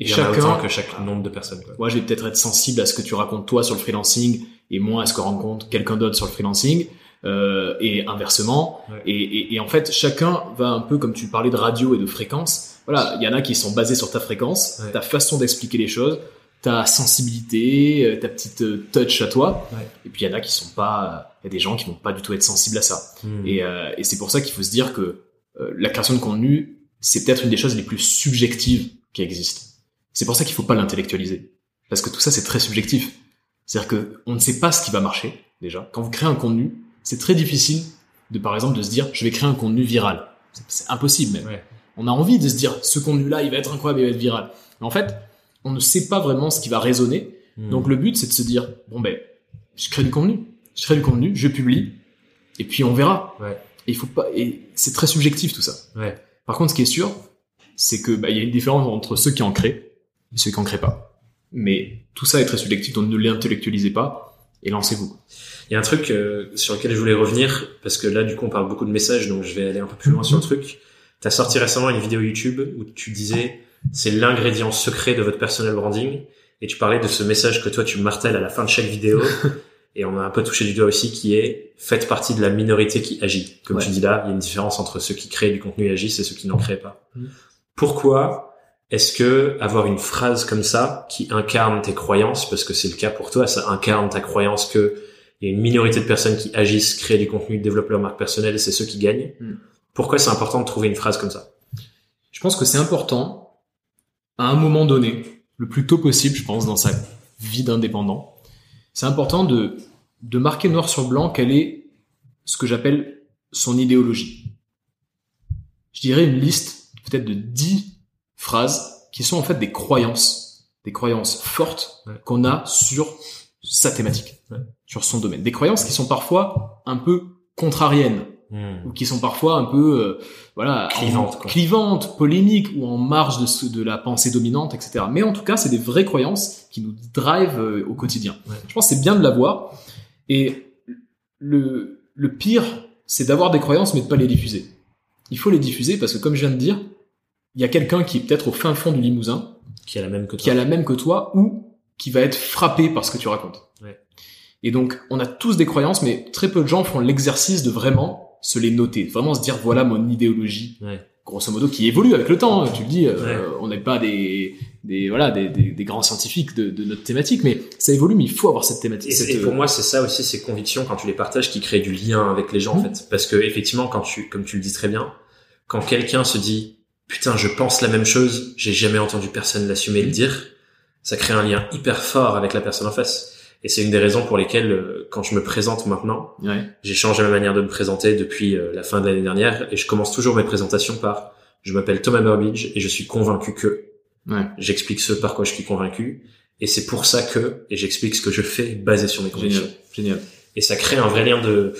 Et il y chacun, en a que chaque nombre de personnes. Quoi. Moi, je vais peut-être être sensible à ce que tu racontes toi sur le freelancing et moins à ce que rencontre quelqu'un d'autre sur le freelancing euh, et inversement. Et, et, et, en fait, chacun va un peu comme tu parlais de radio et de fréquence. Voilà, il y en a qui sont basés sur ta fréquence, ta façon d'expliquer les choses, ta sensibilité, euh, ta petite euh, touch à toi. Et puis il y en a qui sont pas. Il y a des gens qui vont pas du tout être sensibles à ça. Hmm. Et, euh, et c'est pour ça qu'il faut se dire que la création de contenu, c'est peut-être une des choses les plus subjectives qui existent. C'est pour ça qu'il faut pas l'intellectualiser, parce que tout ça c'est très subjectif. C'est-à-dire que on ne sait pas ce qui va marcher déjà. Quand vous créez un contenu, c'est très difficile de, par exemple, de se dire, je vais créer un contenu viral. C'est impossible même. On a envie de se dire, ce contenu-là, il va être incroyable, il va être viral. Mais en fait, on ne sait pas vraiment ce qui va résonner. Hmm. Donc le but, c'est de se dire, bon ben, je crée du contenu, je crée du contenu, je publie, et puis on verra. Ouais. Et il faut pas, et c'est très subjectif tout ça. Ouais. Par contre, ce qui est sûr, c'est que bah, il y a une différence entre ceux qui en créent et ceux qui en créent pas. Mais tout ça est très subjectif, donc ne l'intellectualisez pas et lancez-vous. Il y a un truc euh, sur lequel je voulais revenir, parce que là, du coup, on parle beaucoup de messages, donc je vais aller un peu plus loin sur le truc. T'as sorti récemment une vidéo YouTube où tu disais c'est l'ingrédient secret de votre personal branding, et tu parlais de ce message que toi tu martèles à la fin de chaque vidéo, et on a un peu touché du doigt aussi, qui est faites partie de la minorité qui agit. Comme Ouais. tu dis là, il y a une différence entre ceux qui créent du contenu et agissent et ceux qui n'en créent pas. Mhm. Pourquoi est-ce que avoir une phrase comme ça qui incarne tes croyances, parce que c'est le cas pour toi, ça incarne ta croyance que il y a une minorité de personnes qui agissent, créent du contenu, développent leur marque personnelle, et c'est ceux qui gagnent. Mm. Pourquoi c'est important de trouver une phrase comme ça? Je pense que c'est important, à un moment donné, le plus tôt possible, je pense, dans sa vie d'indépendant, c'est important de, de marquer noir sur blanc quelle est ce que j'appelle son idéologie. Je dirais une liste peut-être de 10 phrases qui sont en fait des croyances, des croyances fortes Ouais. qu'on a sur sa thématique, Ouais. sur son domaine. Des croyances qui sont parfois un peu contrariennes, ou qui sont parfois un peu euh, voilà Clivantes, polémiques ou en marge de, ce- de la pensée dominante, etc. Mais en tout cas, c'est des vraies croyances qui nous drivent euh, au quotidien. Ouais. Je pense que c'est bien de l'avoir. Et le, le pire, c'est d'avoir des croyances mais de pas les diffuser. Il faut les diffuser parce que, comme je viens de dire, il y a quelqu'un qui est peut-être au fin fond du Limousin, Qui a la même que toi. qui a la même que toi ou qui va être frappé par ce que tu racontes. Ouais. Et donc, on a tous des croyances, mais très peu de gens font l'exercice de vraiment se les noter, vraiment se dire voilà mon idéologie, Ouais. grosso modo, qui évolue avec le temps. hein. Tu le dis, euh, Ouais. on n'est pas des, des voilà des, des, des grands scientifiques de, de notre thématique, mais ça évolue, mais il faut avoir cette thématique. Et, c'est- cette, et pour moi, c'est ça aussi, ces convictions quand tu les partages qui créent du lien avec les gens, en Mhm. fait. Parce que effectivement, quand tu, comme tu le dis très bien, quand quelqu'un se dit, putain, je pense la même chose, j'ai jamais entendu personne l'assumer et le dire, ça crée un lien hyper fort avec la personne en face. Et c'est une des raisons pour lesquelles, euh, quand je me présente maintenant, ouais. j'ai changé ma manière de me présenter depuis euh, la fin de l'année dernière, et je commence toujours mes présentations par, je m'appelle Thomas Burbidge et je suis convaincu que, Ouais. j'explique ce par quoi je suis convaincu, et c'est pour ça que, et j'explique ce que je fais basé sur mes convictions Génial, génial. et ça crée un vrai lien de,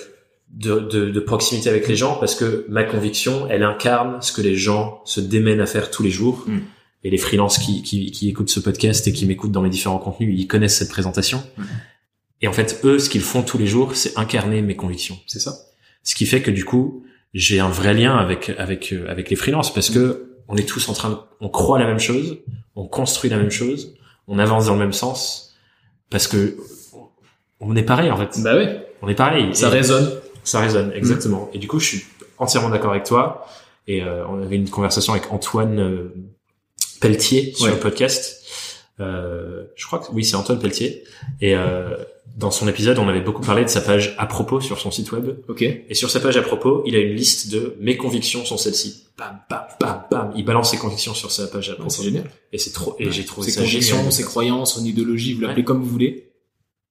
de, de, de proximité avec les gens parce que ma conviction, elle incarne ce que les gens se démènent à faire tous les jours. Mm. Et les freelances qui, qui, qui écoutent ce podcast et qui m'écoutent dans mes différents contenus, ils connaissent cette présentation. Mm. Et en fait, eux, ce qu'ils font tous les jours, c'est incarner mes convictions. C'est ça. Ce qui fait que du coup, j'ai un vrai lien avec avec euh, avec les freelances parce que on est tous en train de, on croit la même chose, on construit la même chose, on avance dans le même sens parce que on est pareil en fait. Bah ouais, On est pareil. ça Et- résonne. Ça résonne, exactement. Et du coup, je suis entièrement d'accord avec toi. Et euh, on avait une conversation avec Antoine euh, Pelletier sur Ouais. le podcast. Euh, je crois que oui, c'est Antoine Pelletier. Et euh, dans son épisode, on avait beaucoup parlé de sa page à propos sur son site web. Ok. Et sur sa page à propos, il a une liste de mes convictions sont celles-ci. Bam, bam, bam, bam. Il balance ses convictions sur sa page à propos. c'est génial. Et c'est trop. Et j'ai trouvé ses ça convictions, génial. ses croyances, son idéologie, vous l'appelez Ouais. comme vous voulez.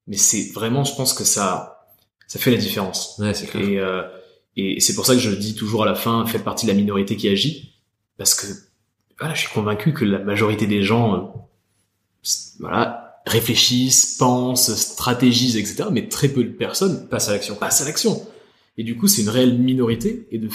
Mais c'est vraiment, je pense que ça, ça fait la différence. Ouais, c'est clair. Et, euh, et c'est pour ça que je dis toujours à la fin, faites partie de la minorité qui agit, parce que voilà, je suis convaincu que la majorité des gens, euh, voilà, réfléchissent, pensent, stratégisent, etc. Mais très peu de personnes Passe à l'action. passent à l'action. Et du coup, c'est une réelle minorité, et de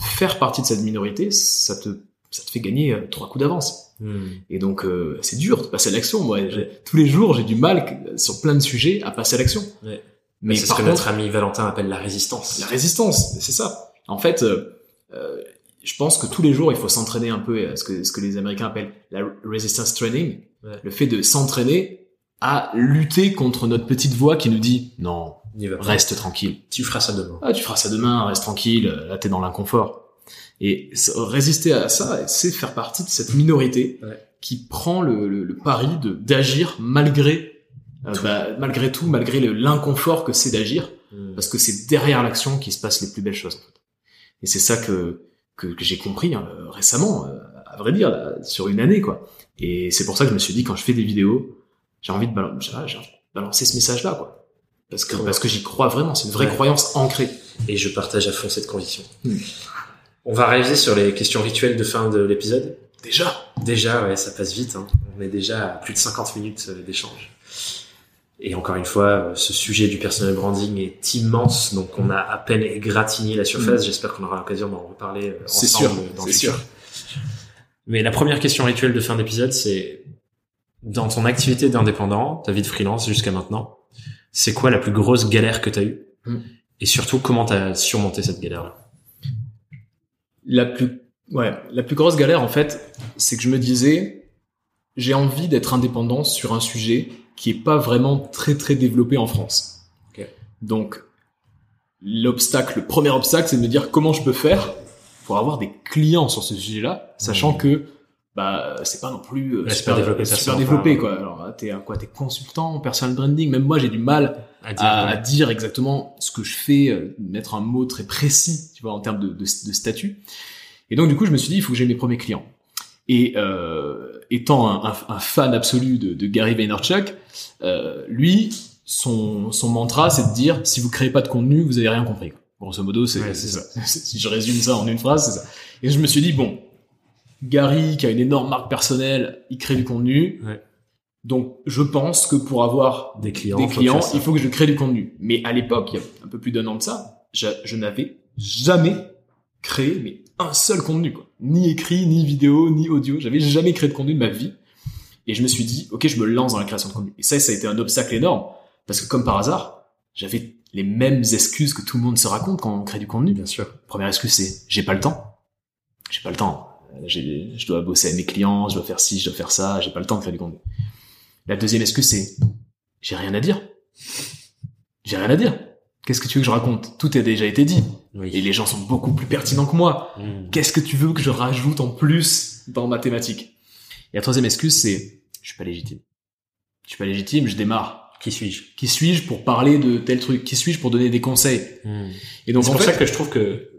faire partie de cette minorité, ça te, ça te fait gagner euh, trois coups d'avance. Hmm. Et donc, euh, c'est dur de passer à l'action. Moi, tous les jours, j'ai du mal sur plein de sujets à passer à l'action. Ouais. Mais c'est ce que notre ami Valentin appelle la résistance. la résistance, c'est ça. En fait, euh, euh, je pense que tous les jours, il faut s'entraîner un peu à ce que, ce que les Américains appellent la resistance training. Ouais. Le fait de s'entraîner à lutter contre notre petite voix qui nous dit non, reste tranquille. Tu feras ça demain. Ah, tu feras ça demain, reste tranquille, euh, là t'es dans l'inconfort. Et résister à ça, c'est faire partie de cette minorité Ouais. qui prend le, le, le pari de d'agir malgré euh, bah, malgré tout, malgré l'inconfort que c'est d'agir, Hmm. parce que c'est derrière l'action qui se passent les plus belles choses. En fait. Et c'est ça que que, que j'ai compris hein, récemment, euh, à vrai dire, là, sur une année quoi. Et c'est pour ça que je me suis dit quand je fais des vidéos, j'ai envie de envie balancer ce message-là quoi. Parce que parce que j'y crois vraiment, c'est une vraie Ouais. croyance ancrée. Et je partage à fond cette conviction. Hmm. On va réaliser sur les questions rituelles de fin de l'épisode? Déjà? Déjà, ouais, ça passe vite. Hein. On est déjà à plus de 50 minutes euh, d'échange. Et encore une fois, euh, ce sujet du personal branding est immense, donc on a à peine égratigné la surface. J'espère qu'on aura l'occasion d'en reparler euh, C'est ensemble sûr, dans le c'est futur. Mais la première question rituelle de fin d'épisode, c'est dans ton activité d'indépendant, ta vie de freelance jusqu'à maintenant, c'est quoi la plus grosse galère que tu as eue? Mm. Et surtout, comment tu as surmonté cette galère-là? La plus, ouais, la plus grosse galère, en fait, c'est que je me disais, j'ai envie d'être indépendant sur un sujet qui est pas vraiment très très développé en France. Ok. Donc, l'obstacle, le premier obstacle, c'est de me dire comment je peux faire pour avoir des clients sur ce sujet-là, sachant Mhm. que bah c'est pas non plus euh, pas développé, super développé quoi. Alors t'es quoi, t'es consultant, personal branding. Même moi j'ai du mal à dire, à, à ouais. dire exactement ce que je fais, euh, mettre un mot très précis, tu vois, en termes de, de, de statut. Et donc du coup, je me suis dit, il faut que j'ai mes premiers clients. Et euh, étant un, un- un fan absolu de, de Gary Vaynerchuk, euh, lui, son, son mantra, c'est de dire, si vous créez pas de contenu, vous avez rien compris. Grosso modo, c'est Ouais, ça. si je résume ça en une phrase, c'est ça. Et je me suis dit, bon, Gary, qui a une énorme marque personnelle, il crée du contenu. Ouais. Donc, je pense que pour avoir des clients, des clients, il faut que je crée du contenu. Mais à l'époque, il y a un peu plus d'un an de ça, je, je n'avais jamais créé mais un seul contenu, quoi. Ni écrit, ni vidéo, ni audio. J'avais jamais créé de contenu de ma vie. Et je me suis dit, ok, je me lance dans la création de contenu. Et ça, ça a été un obstacle énorme. Parce que comme par hasard, j'avais les mêmes excuses que tout le monde se raconte quand on crée du contenu. Bien sûr. Première excuse, c'est j'ai pas le temps. J'ai pas le temps. Euh, je dois bosser avec mes clients, je dois faire ci, je dois faire ça, j'ai pas le temps de créer du contenu. La deuxième excuse, c'est j'ai rien à dire. J'ai rien à dire. Qu'est-ce que tu veux que je raconte? Tout a déjà été dit. Oui. Et les gens sont beaucoup plus pertinents que moi. Mm. Qu'est-ce que tu veux que je rajoute en plus dans ma thématique? Et la troisième excuse, c'est je suis pas légitime. Je suis pas légitime, je démarre. Qui suis-je? Qui suis-je pour parler de tel truc? Qui suis-je pour donner des conseils? Mm. Et donc c'est pour fait, ça que je trouve que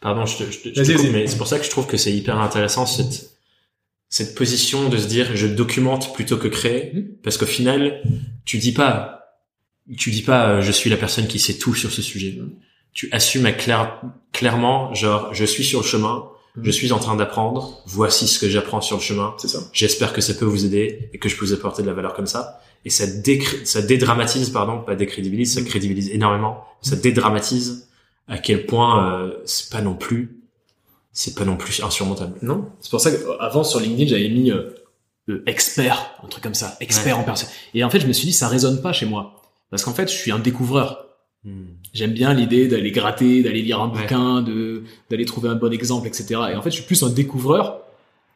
pardon je te, je te- je te coupe, mais c'est pour ça que je trouve que c'est hyper intéressant cette cette position de se dire je documente plutôt que créer Mhm. parce qu'au final tu dis pas tu dis pas euh, je suis la personne qui sait tout sur ce sujet Mhm. tu assumes clair, clairement genre je suis sur le chemin je suis en train d'apprendre voici ce que j'apprends sur le chemin c'est ça. J'espère que ça peut vous aider et que je peux vous apporter de la valeur comme ça. Et ça, décré- ça dédramatise, pardon, pas décrédibilise, ça Mm. crédibilise énormément. Ça dédramatise à quel point euh, c'est pas non plus, c'est pas non plus insurmontable. Non. C'est pour ça qu'avant sur LinkedIn j'avais mis euh, euh, expert, un truc comme ça, expert Ouais. en personne. Et en fait je me suis dit ça résonne pas chez moi parce qu'en fait je suis un découvreur. Hmm. J'aime bien l'idée d'aller gratter, d'aller lire un Ouais. bouquin, de d'aller trouver un bon exemple, etc. Et en fait je suis plus un découvreur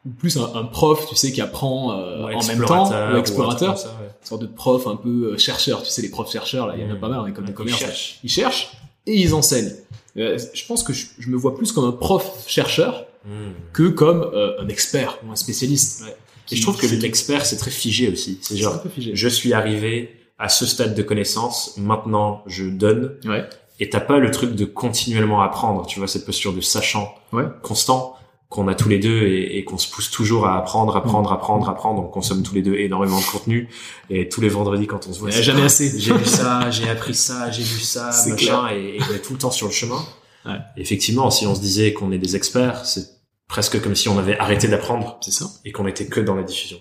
ou plus un, un prof, tu sais, qui apprend euh, Ouais, en même temps, explorateur ou explorateur, comme ça, ouais. une sorte de prof un peu euh, chercheur, tu sais, les profs chercheurs, là, il y en a Mm. pas mal en école de Ouais, commerce. ils cherchent. Ils cherchent et ils enseignent. Euh, je pense que je, je me vois plus comme un prof chercheur Hmm. que comme un expert ou un spécialiste. Qui- Et je trouve que l'expert, c'est très figé aussi. C'est C'est un genre, peu figé. je suis arrivé à ce stade de connaissance, maintenant je donne. Ouais. Et t'as pas le truc de continuellement apprendre, tu vois, cette posture de sachant Ouais. constant qu'on a tous les deux et, et qu'on se pousse toujours à apprendre, apprendre, apprendre, apprendre. On consomme tous les deux énormément de contenu et tous les vendredis quand on se voit, jamais assez. J'ai vu ça, j'ai appris ça, j'ai vu ça, machin, et, et on est tout le temps sur le chemin. Ouais. Effectivement, si on se disait qu'on est des experts, c'est presque comme si on avait arrêté d'apprendre C'est ça. et qu'on était que dans la diffusion.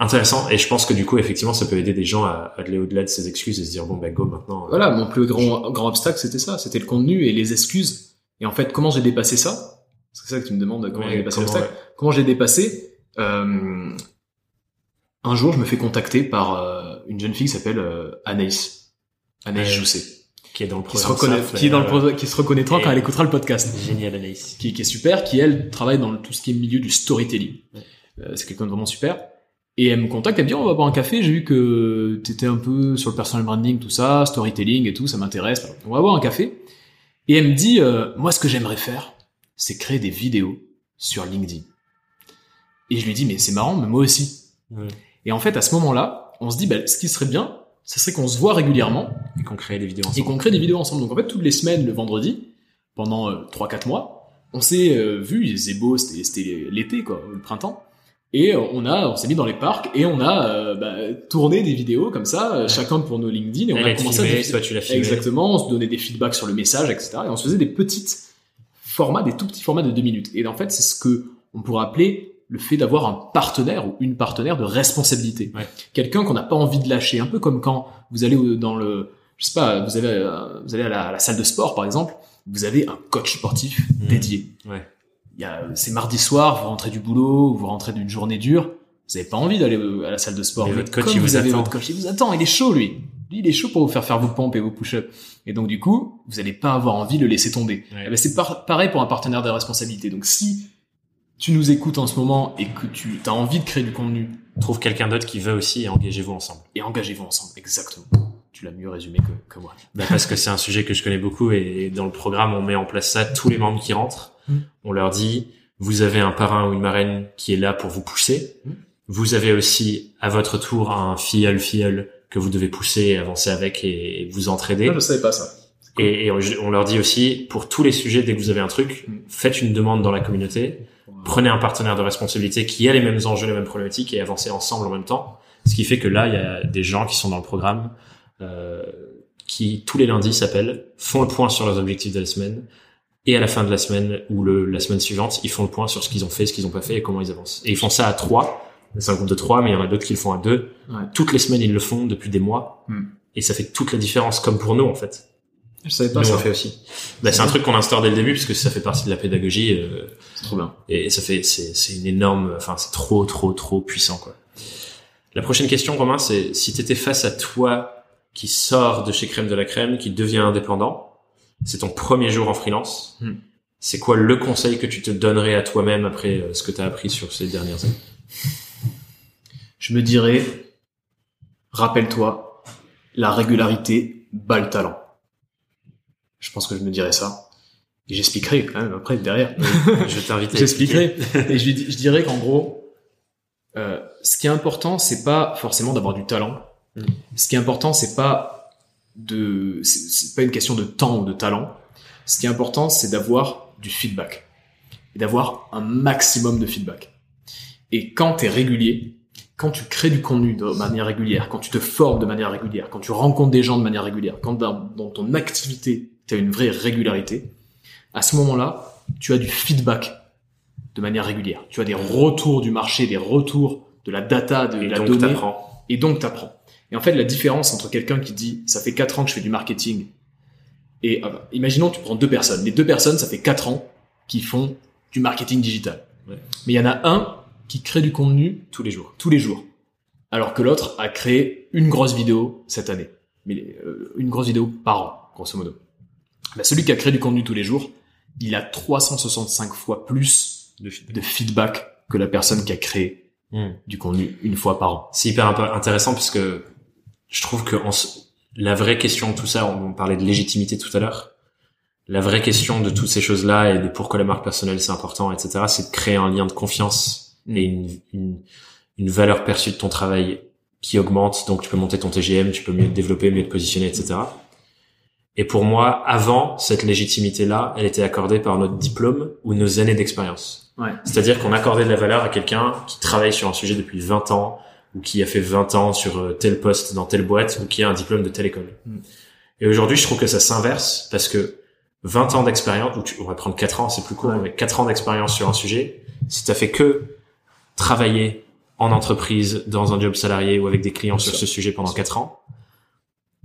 Intéressant. Et je pense que du coup, effectivement, ça peut aider des gens à, à aller au-delà de ces excuses et se dire bon, ben go maintenant. euh, Voilà, mon plus grand, grand obstacle, c'était ça. C'était le contenu et les excuses. Et en fait, comment j'ai dépassé ça? C'est ça que tu me demandes, comment ouais, j'ai dépassé comment, l'obstacle. ouais. Comment j'ai dépassé euh, Un jour, je me fais contacter par euh, une jeune fille qui s'appelle euh, Anaïs. Anaïs. Jousset. Qui est dans le Qui se, reconnaît, qui, est dans le qui se reconnaîtra quand elle écoutera le podcast. Génial, Anaïs. Qui, qui est super, qui elle travaille dans le- tout ce qui est milieu du storytelling. Ouais. Euh, c'est quelqu'un de vraiment super. Et elle me contacte, elle me dit, on va boire un café, j'ai vu que t'étais un peu sur le personal branding, tout ça, storytelling et tout, ça m'intéresse. On va boire un café. Et elle me dit, euh, moi, ce que j'aimerais faire, c'est créer des vidéos sur LinkedIn. Et je lui dis, mais c'est marrant, mais moi aussi. Ouais. Et en fait, à ce moment-là, on se dit, bah, ce qui serait bien, ce serait qu'on se voit régulièrement Et qu'on crée des vidéos et ensemble. qu'on crée des vidéos ensemble. Donc en fait, toutes les semaines, le vendredi, pendant euh, 3-4 mois, on s'est euh, vu, il faisait beau, c'était l'été, quoi, le printemps. Et euh, on a, on s'est mis dans les parcs et on a euh, bah, tourné des vidéos comme ça, euh, Ouais. chacun pour nos LinkedIn. Et on Elle a commencé à filmé, diffuser- toi tu l'as filmé. Exactement, on se donnait des feedbacks sur le message, etc. Et on se faisait des petites formats, des tout petits formats de deux minutes. Et en fait, c'est ce que on pourrait appeler le fait d'avoir un partenaire ou une partenaire de responsabilité. Ouais. Quelqu'un qu'on n'a pas envie de lâcher. Un peu comme quand vous allez dans le, je sais pas, vous allez à la, à la salle de sport, par exemple, vous avez un coach sportif Mhm. dédié. Ouais. Il y a, c'est mardi soir, vous rentrez du boulot, vous rentrez d'une journée dure, vous avez pas envie d'aller à la salle de sport. Mais votre coach, comme il vous vous avez attend. votre coach, il vous attend, il est chaud, lui. Lui, il est chaud pour vous faire faire vos pompes et vos push-ups. Et donc, du coup, vous allez pas avoir envie de le laisser tomber. Ouais. Eh ben, c'est par- pareil pour un partenaire de responsabilité. Donc, si tu nous écoutes en ce moment et que tu as envie de créer du contenu, Trouve quelqu'un d'autre qui veut aussi et engagez-vous ensemble. et engagez-vous ensemble. Exactement. Tu l'as mieux résumé que, que moi. Bah, parce que c'est un sujet que je connais beaucoup et dans le programme on met en place ça tous les membres qui rentrent. Mm. On leur dit vous avez un parrain ou une marraine qui est là pour vous pousser. Mm. Vous avez aussi à votre tour un filleul filleul que vous devez pousser et avancer avec et vous entraider. je savais pas ça. Et, et on on leur dit aussi pour tous les sujets dès que vous avez un truc, Mm. faites une demande dans la communauté. Prenez un partenaire de responsabilité qui a les mêmes enjeux, les mêmes problématiques et avancez ensemble en même temps. Ce qui fait que là, il y a des gens qui sont dans le programme euh, qui tous les lundis s'appellent, font le point sur leurs objectifs de la semaine et à la fin de la semaine ou le, la semaine suivante, ils font le point sur ce qu'ils ont fait, ce qu'ils ont pas fait et comment ils avancent. Et ils font ça à trois. C'est un groupe de trois, mais il y en a d'autres qui le font à deux. Ouais. Toutes les semaines, ils le font depuis des mois. Mm. Et ça fait toute la différence, comme pour nous en fait. Je savais Nous, pas on ça. le fait aussi. Bah, c'est un truc qu'on instaure dès le début puisque ça fait partie de la pédagogie. euh, C'est trop bien. et ça fait, c'est, c'est une énorme, enfin, c'est trop, trop, trop puissant, quoi. La prochaine question, Romain, c'est si t'étais face à toi qui sort de chez Crème de la Crème, qui devient indépendant, c'est ton premier jour en freelance. Hmm. C'est quoi le conseil que tu te donnerais à toi-même après euh, ce que t'as appris sur ces dernières années? Je me dirais, rappelle-toi, la régularité bat le talent. Je pense que je me dirais ça. Et j'expliquerai quand même après derrière. Je vais t'inviter. à J'expliquerai. Et je, je dirais qu'en gros, euh, ce qui est important, c'est pas forcément d'avoir du talent. Mm. Ce qui est important, c'est pas de, c'est- pas une question de temps ou de talent. Ce qui est important, c'est d'avoir du feedback et d'avoir un maximum de feedback. Et quand tu es régulier, quand tu crées du contenu de manière régulière, quand tu te formes de manière régulière, quand tu rencontres des gens de manière régulière, quand dans, dans ton activité, tu as une vraie régularité, à ce moment-là, tu as du feedback de manière régulière. Tu as des retours du marché, des retours de la data, de Et la donc, donnée, et donc t'apprends. Et en fait, la différence entre quelqu'un qui dit ça fait quatre ans que je fais du marketing et euh, imaginons tu prends deux personnes. Les deux personnes, ça fait quatre ans qui font du marketing digital. Ouais. Mais il y en a un qui crée du contenu tous les jours. tous les jours, alors que l'autre a créé une grosse vidéo cette année, mais euh, une grosse vidéo par an, grosso modo. Bah, celui qui a créé du contenu tous les jours, il a 365 fois plus De feedback. de feedback que la personne qui a créé Hmm. du contenu une fois par an. C'est hyper intéressant parce que je trouve que on s- la vraie question de tout ça, on parlait de légitimité tout à l'heure, la vraie question de toutes ces choses-là et de pourquoi la marque personnelle c'est important, etc., c'est de créer un lien de confiance et une, une, une valeur perçue de ton travail qui augmente, donc tu peux monter ton TGM, tu peux mieux te développer, mieux te positionner, etc. Et pour moi, avant, cette légitimité-là, elle était accordée par notre diplôme ou nos années d'expérience. Ouais. C'est-à-dire qu'on accordait de la valeur à quelqu'un qui travaille sur un sujet depuis 20 ans, ou qui a fait 20 ans sur euh, tel poste dans telle boîte, ou qui a un diplôme de telle école. Mm. Et aujourd'hui, je trouve que ça s'inverse, parce que 20 ans d'expérience, ou tu, on va prendre 4 ans, c'est plus court, Ouais. mais 4 ans d'expérience sur un sujet, si tu as fait que travailler en entreprise, dans un job salarié ou avec des clients sur ce sujet pendant 4 ans,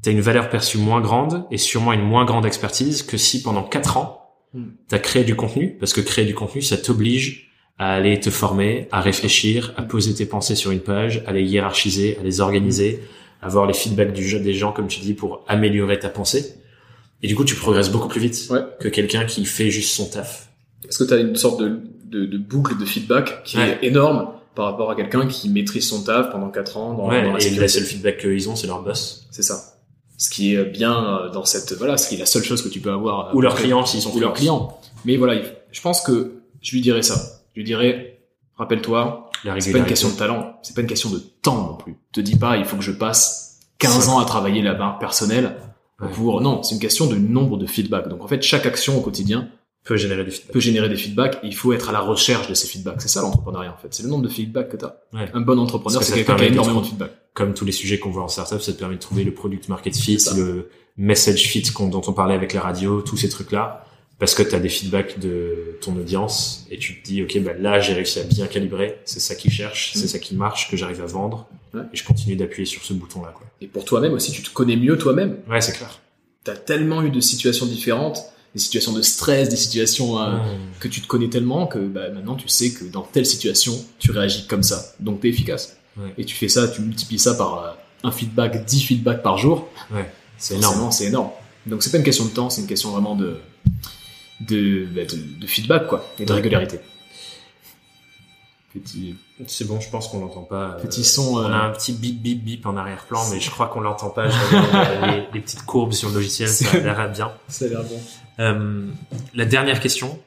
tu as une valeur perçue moins grande et sûrement une moins grande expertise que si pendant 4 ans, Mm. tu as créé du contenu, parce que créer du contenu, ça t'oblige à aller te former, à réfléchir, à poser tes pensées sur une page, à les hiérarchiser, à les organiser, à avoir les feedbacks du jeu des gens, comme tu dis, pour améliorer ta pensée. Et du coup, tu progresses beaucoup plus vite Ouais. que quelqu'un qui fait juste son taf. Est-ce que tu as une sorte de, de, de boucle de feedback qui Ouais. est énorme par rapport à quelqu'un qui maîtrise son taf pendant 4 ans dans, ouais, dans la et sécurité? le seul feedback qu'ils ont, c'est leur boss. C'est ça. Ce qui est bien euh, dans cette voilà, ce qui est la seule chose que tu peux avoir euh, Ou leurs clients, s'ils sont ou leurs clients. Mais voilà, il- je pense que je lui dirais ça. Je lui dirais rappelle-toi, c'est pas une question de talent, c'est pas une question de temps non plus. Te dis pas il faut que je passe 15 ans à travailler la barre personnelle Ouais. pour non, c'est une question de nombre de feedback. Donc en fait, chaque action au quotidien peut générer peut des feedbacks et il faut être à la recherche de ces feedbacks. C'est ça l'entrepreneuriat en fait. C'est le nombre de feedbacks que tu as. Ouais. Un bon entrepreneur, c'est quelqu'un qui a de énormément de trouver- feedback. Comme tous les sujets qu'on voit en startup, ça te permet de trouver le product market fit, le message fit dont on parlait avec la radio, tous ces trucs-là. Parce que tu as des feedbacks de ton audience et tu te dis ok bah là j'ai réussi à bien calibrer c'est ça qui cherche c'est Mhm. ça qui marche que j'arrive à vendre Ouais. et je continue d'appuyer sur ce bouton là quoi Et pour toi-même aussi, tu te connais mieux toi-même. ouais c'est clair T'as tellement eu de situations différentes, des situations de stress, des situations euh, que tu te connais tellement que bah, maintenant tu sais que dans telle situation, tu réagis comme ça. Donc t'es efficace. Ouais. Et tu fais ça, tu multiplies ça par euh, un feedback, 10 feedbacks par jour. c'est énorme c'est énorme. Donc c'est pas une question de temps, c'est une question vraiment de de, bah, de, de feedback quoi et de régularité. Petit c'est bon je pense qu'on l'entend pas euh, petit son. on euh, a un petit bip bip bip en arrière-plan mais je crois qu'on l'entend pas je regarde les, les petites courbes sur le logiciel ça a l'air bien Ça a l'air bon. Euh, la dernière question,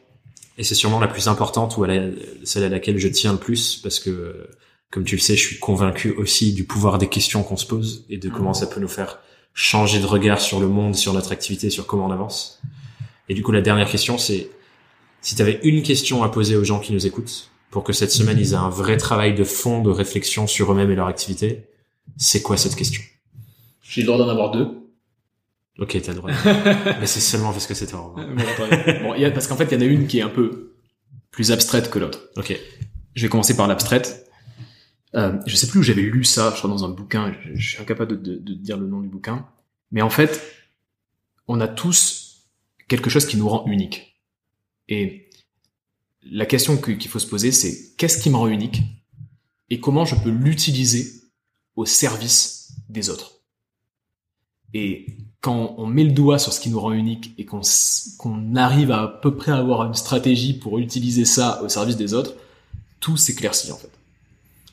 et c'est sûrement la plus importante ou à la- celle à laquelle je tiens le plus, parce que, euh, comme tu le sais, je suis convaincu aussi du pouvoir des questions qu'on se pose et de comment ça peut nous faire changer de regard sur le monde, sur notre activité, sur comment on avance. Et du coup, la dernière question, c'est si tu avais une question à poser aux gens qui nous écoutent pour que cette semaine ils aient un vrai travail de fond, de réflexion sur eux-mêmes et leur activité, c'est quoi cette question? J'ai le droit d'en avoir deux. Ok, t'as le droit. Mais c'est seulement parce que c'est toi. Romain. bon, y a, parce qu'en fait, il y en a une qui est un peu plus abstraite que l'autre. Ok. Je vais commencer par l'abstraite. Euh, je sais plus où j'avais lu ça, je crois dans un bouquin, je, je suis incapable de, de, de dire le nom du bouquin. Mais en fait, on a tous quelque chose qui nous rend unique. Et la question que- qu'il faut se poser, c'est qu'est-ce qui me rend unique et comment je peux l'utiliser au service des autres. Et quand on met le doigt sur ce qui nous rend unique et qu'on arrive à à peu près avoir une stratégie pour utiliser ça au service des autres, tout s'éclaircit en fait.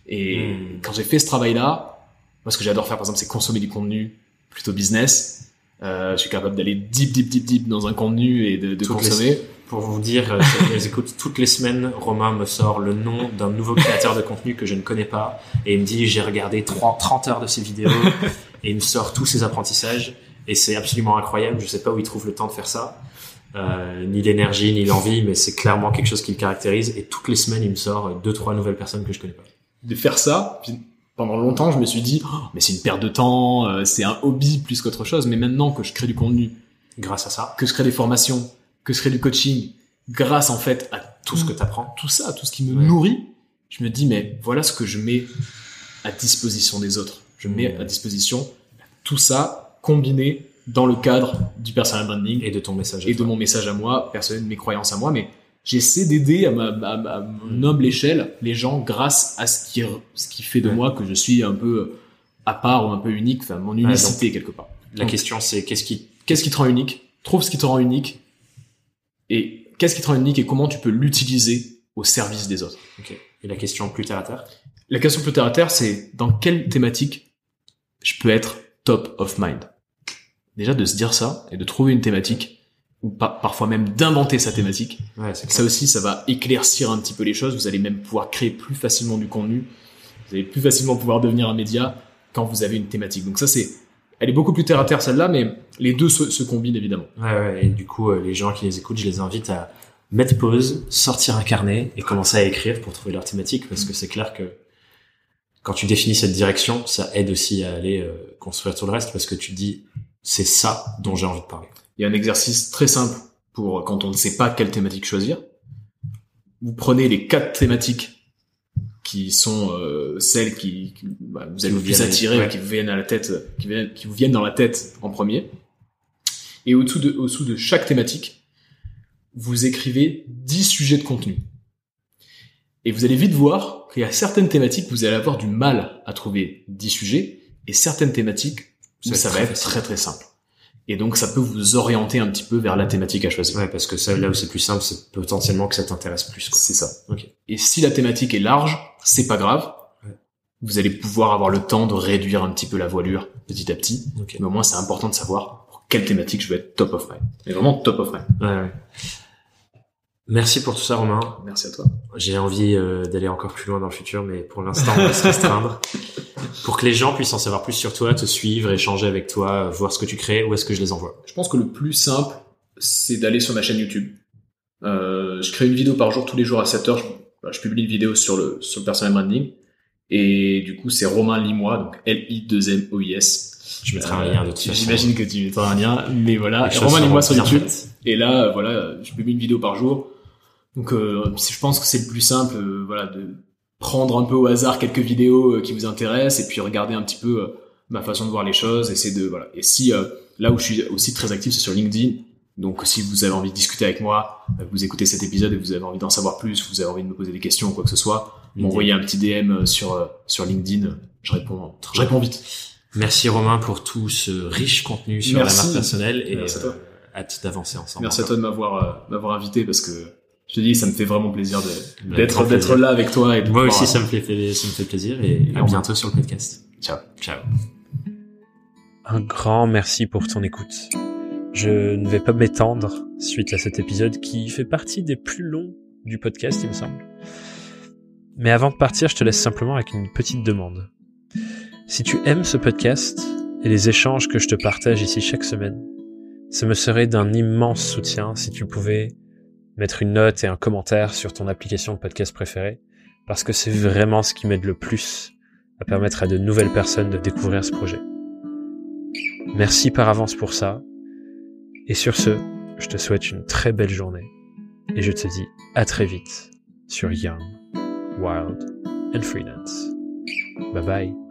Et Hmm. quand j'ai fait ce travail-là, moi ce que j'adore faire par exemple, c'est consommer du contenu plutôt business. Euh, je suis capable d'aller deep, deep, deep, deep dans un contenu et de, de les- consommer. Pour vous dire, euh, toutes les semaines, Romain me sort le nom d'un nouveau créateur de contenu que je ne connais pas et il me dit j'ai regardé 30, 30 heures de ses vidéos et il me sort tous ses apprentissages et c'est absolument incroyable. Je sais pas où il trouve le temps de faire ça, euh, ni l'énergie ni l'envie, mais c'est clairement quelque chose qui le caractérise et toutes les semaines il me sort deux trois nouvelles personnes que je connais pas. de faire ça. Puis pendant longtemps, je me suis dit, Oh, mais c'est une perte de temps, euh, c'est un hobby plus qu'autre chose. Mais maintenant que je crée du contenu, Grâce à ça, que je crée des formations, que je crée du coaching, grâce en fait à tout ce que tu apprends. tout ça, tout ce qui me Ouais. nourrit, je me dis, mais voilà ce que je mets à disposition des autres. Je mets Mmh. à disposition tout ça combiné dans le cadre du personal branding Et de ton message. à et de mon message à moi, personnel, de mes croyances à moi, mais j'essaie d'aider à, ma, à, ma- à mon humble échelle les gens grâce à ce qui, ce qui fait de Ouais. moi que je suis un peu à part ou un peu unique, enfin mon unicité quelque part. La question c'est qu'est-ce qui Qu'est-ce qui te rend unique? Trouve ce qui te rend unique et qu'est-ce qui te rend unique et comment tu peux l'utiliser au service des autres. Ok. Et la question plus terre à terre? La question plus terre à terre, c'est dans quelle thématique je peux être top of mind? Déjà de se dire ça et de trouver une thématique ou pas, parfois même d'inventer sa thématique. Ouais, Ça aussi, ça va éclaircir un petit peu les choses. Vous allez même pouvoir créer plus facilement du contenu. Vous allez plus facilement pouvoir devenir un média quand vous avez une thématique. Donc ça, c'est, elle est beaucoup plus terre à terre celle-là, mais les deux se, se combinent évidemment. Ouais, ouais, et du coup, euh, les gens qui les écoutent, je les invite à mettre pause, sortir un carnet et commencer à écrire pour trouver leur thématique, parce que c'est clair que quand tu définis cette direction, ça aide aussi à aller euh, construire tout le reste, parce que tu dis, c'est ça dont j'ai envie de parler. Il y a un exercice très simple pour quand on ne sait pas quelle thématique choisir. Vous prenez les quatre thématiques qui sont euh, celles qui, qui- bah, vous allez vous le plus attirer, ouais. qui vous viennent à la tête, qui, viennent- qui vous viennent dans la tête en premier. Et au-dessous de, au-dessous de chaque thématique, vous écrivez 10 sujets de contenu. Et vous allez vite voir qu'il y a certaines thématiques où vous allez avoir du mal à trouver 10 sujets, et certaines thématiques où Ça va être très très simple. Et donc ça peut vous orienter un petit peu vers la thématique à choisir. Ouais, parce que ça, là où c'est plus simple, c'est potentiellement que ça t'intéresse plus. Quoi. C'est ça. Ok. Et si la thématique est large, c'est pas grave. Ouais. Vous allez pouvoir avoir le temps de réduire un petit peu la voilure petit à petit. Ok. Mais au moins c'est important de savoir pour quelle thématique je vais être top of mind. Mais vraiment top of mind. Ouais, ouais. Merci pour tout ça, Romain. Merci à toi. J'ai envie euh, d'aller encore plus loin dans le futur, mais pour l'instant, on va se restreindre. Pour que les gens puissent en savoir plus sur toi, te suivre, échanger avec toi, euh, voir ce que tu crées, où est-ce que je les envoie Je pense que le plus simple, c'est d'aller sur ma chaîne YouTube. Euh, je crée une vidéo par jour, tous les jours à 7 heures. Je, bah, je publie une vidéo sur le, sur le personal branding. Et du coup, c'est Romain Limois, donc L-I-2-M-O-I-S. Je mettrai un lien de toute façon. J'imagine que tu mettras un lien, mais voilà. Romain Limois sur YouTube. Et là, voilà, je publie une vidéo par jour. Donc, euh, je pense que c'est le plus simple, euh, voilà, de prendre un peu au hasard quelques vidéos euh, qui vous intéressent et puis regarder un petit peu euh, ma façon de voir les choses. Essayer de voilà. Et si là où je suis aussi très actif, c'est sur LinkedIn. Donc si vous avez envie de discuter avec moi, vous écoutez cet épisode et vous avez envie d'en savoir plus, vous avez envie de me poser des questions ou quoi que ce soit, m'envoyer un petit DM sur sur LinkedIn, je réponds je réponds vite. Merci Romain pour tout ce riche contenu sur la marque personnelle et Merci euh, hâte d'avancer ensemble. Merci à toi de m'avoir m'avoir invité parce que je te dis, ça me fait vraiment plaisir d'être d'être là avec toi. Et Moi aussi, ça me fait ça me fait plaisir et à bientôt sur le podcast. Ciao. Ciao. Un grand merci pour ton écoute. Je ne vais pas m'étendre suite à cet épisode qui fait partie des plus longs du podcast, il me semble. Mais avant de partir, je te laisse simplement avec une petite demande. Si tu aimes ce podcast et les échanges que je te partage ici chaque semaine, ça me serait d'un immense soutien si tu pouvais mettre une note et un commentaire sur ton application de podcast préférée, parce que c'est vraiment ce qui m'aide le plus à permettre à de nouvelles personnes de découvrir ce projet. Merci par avance pour ça. Et sur ce, je te souhaite une très belle journée et je te dis à très vite sur Young, Wild and Freelance. Bye bye.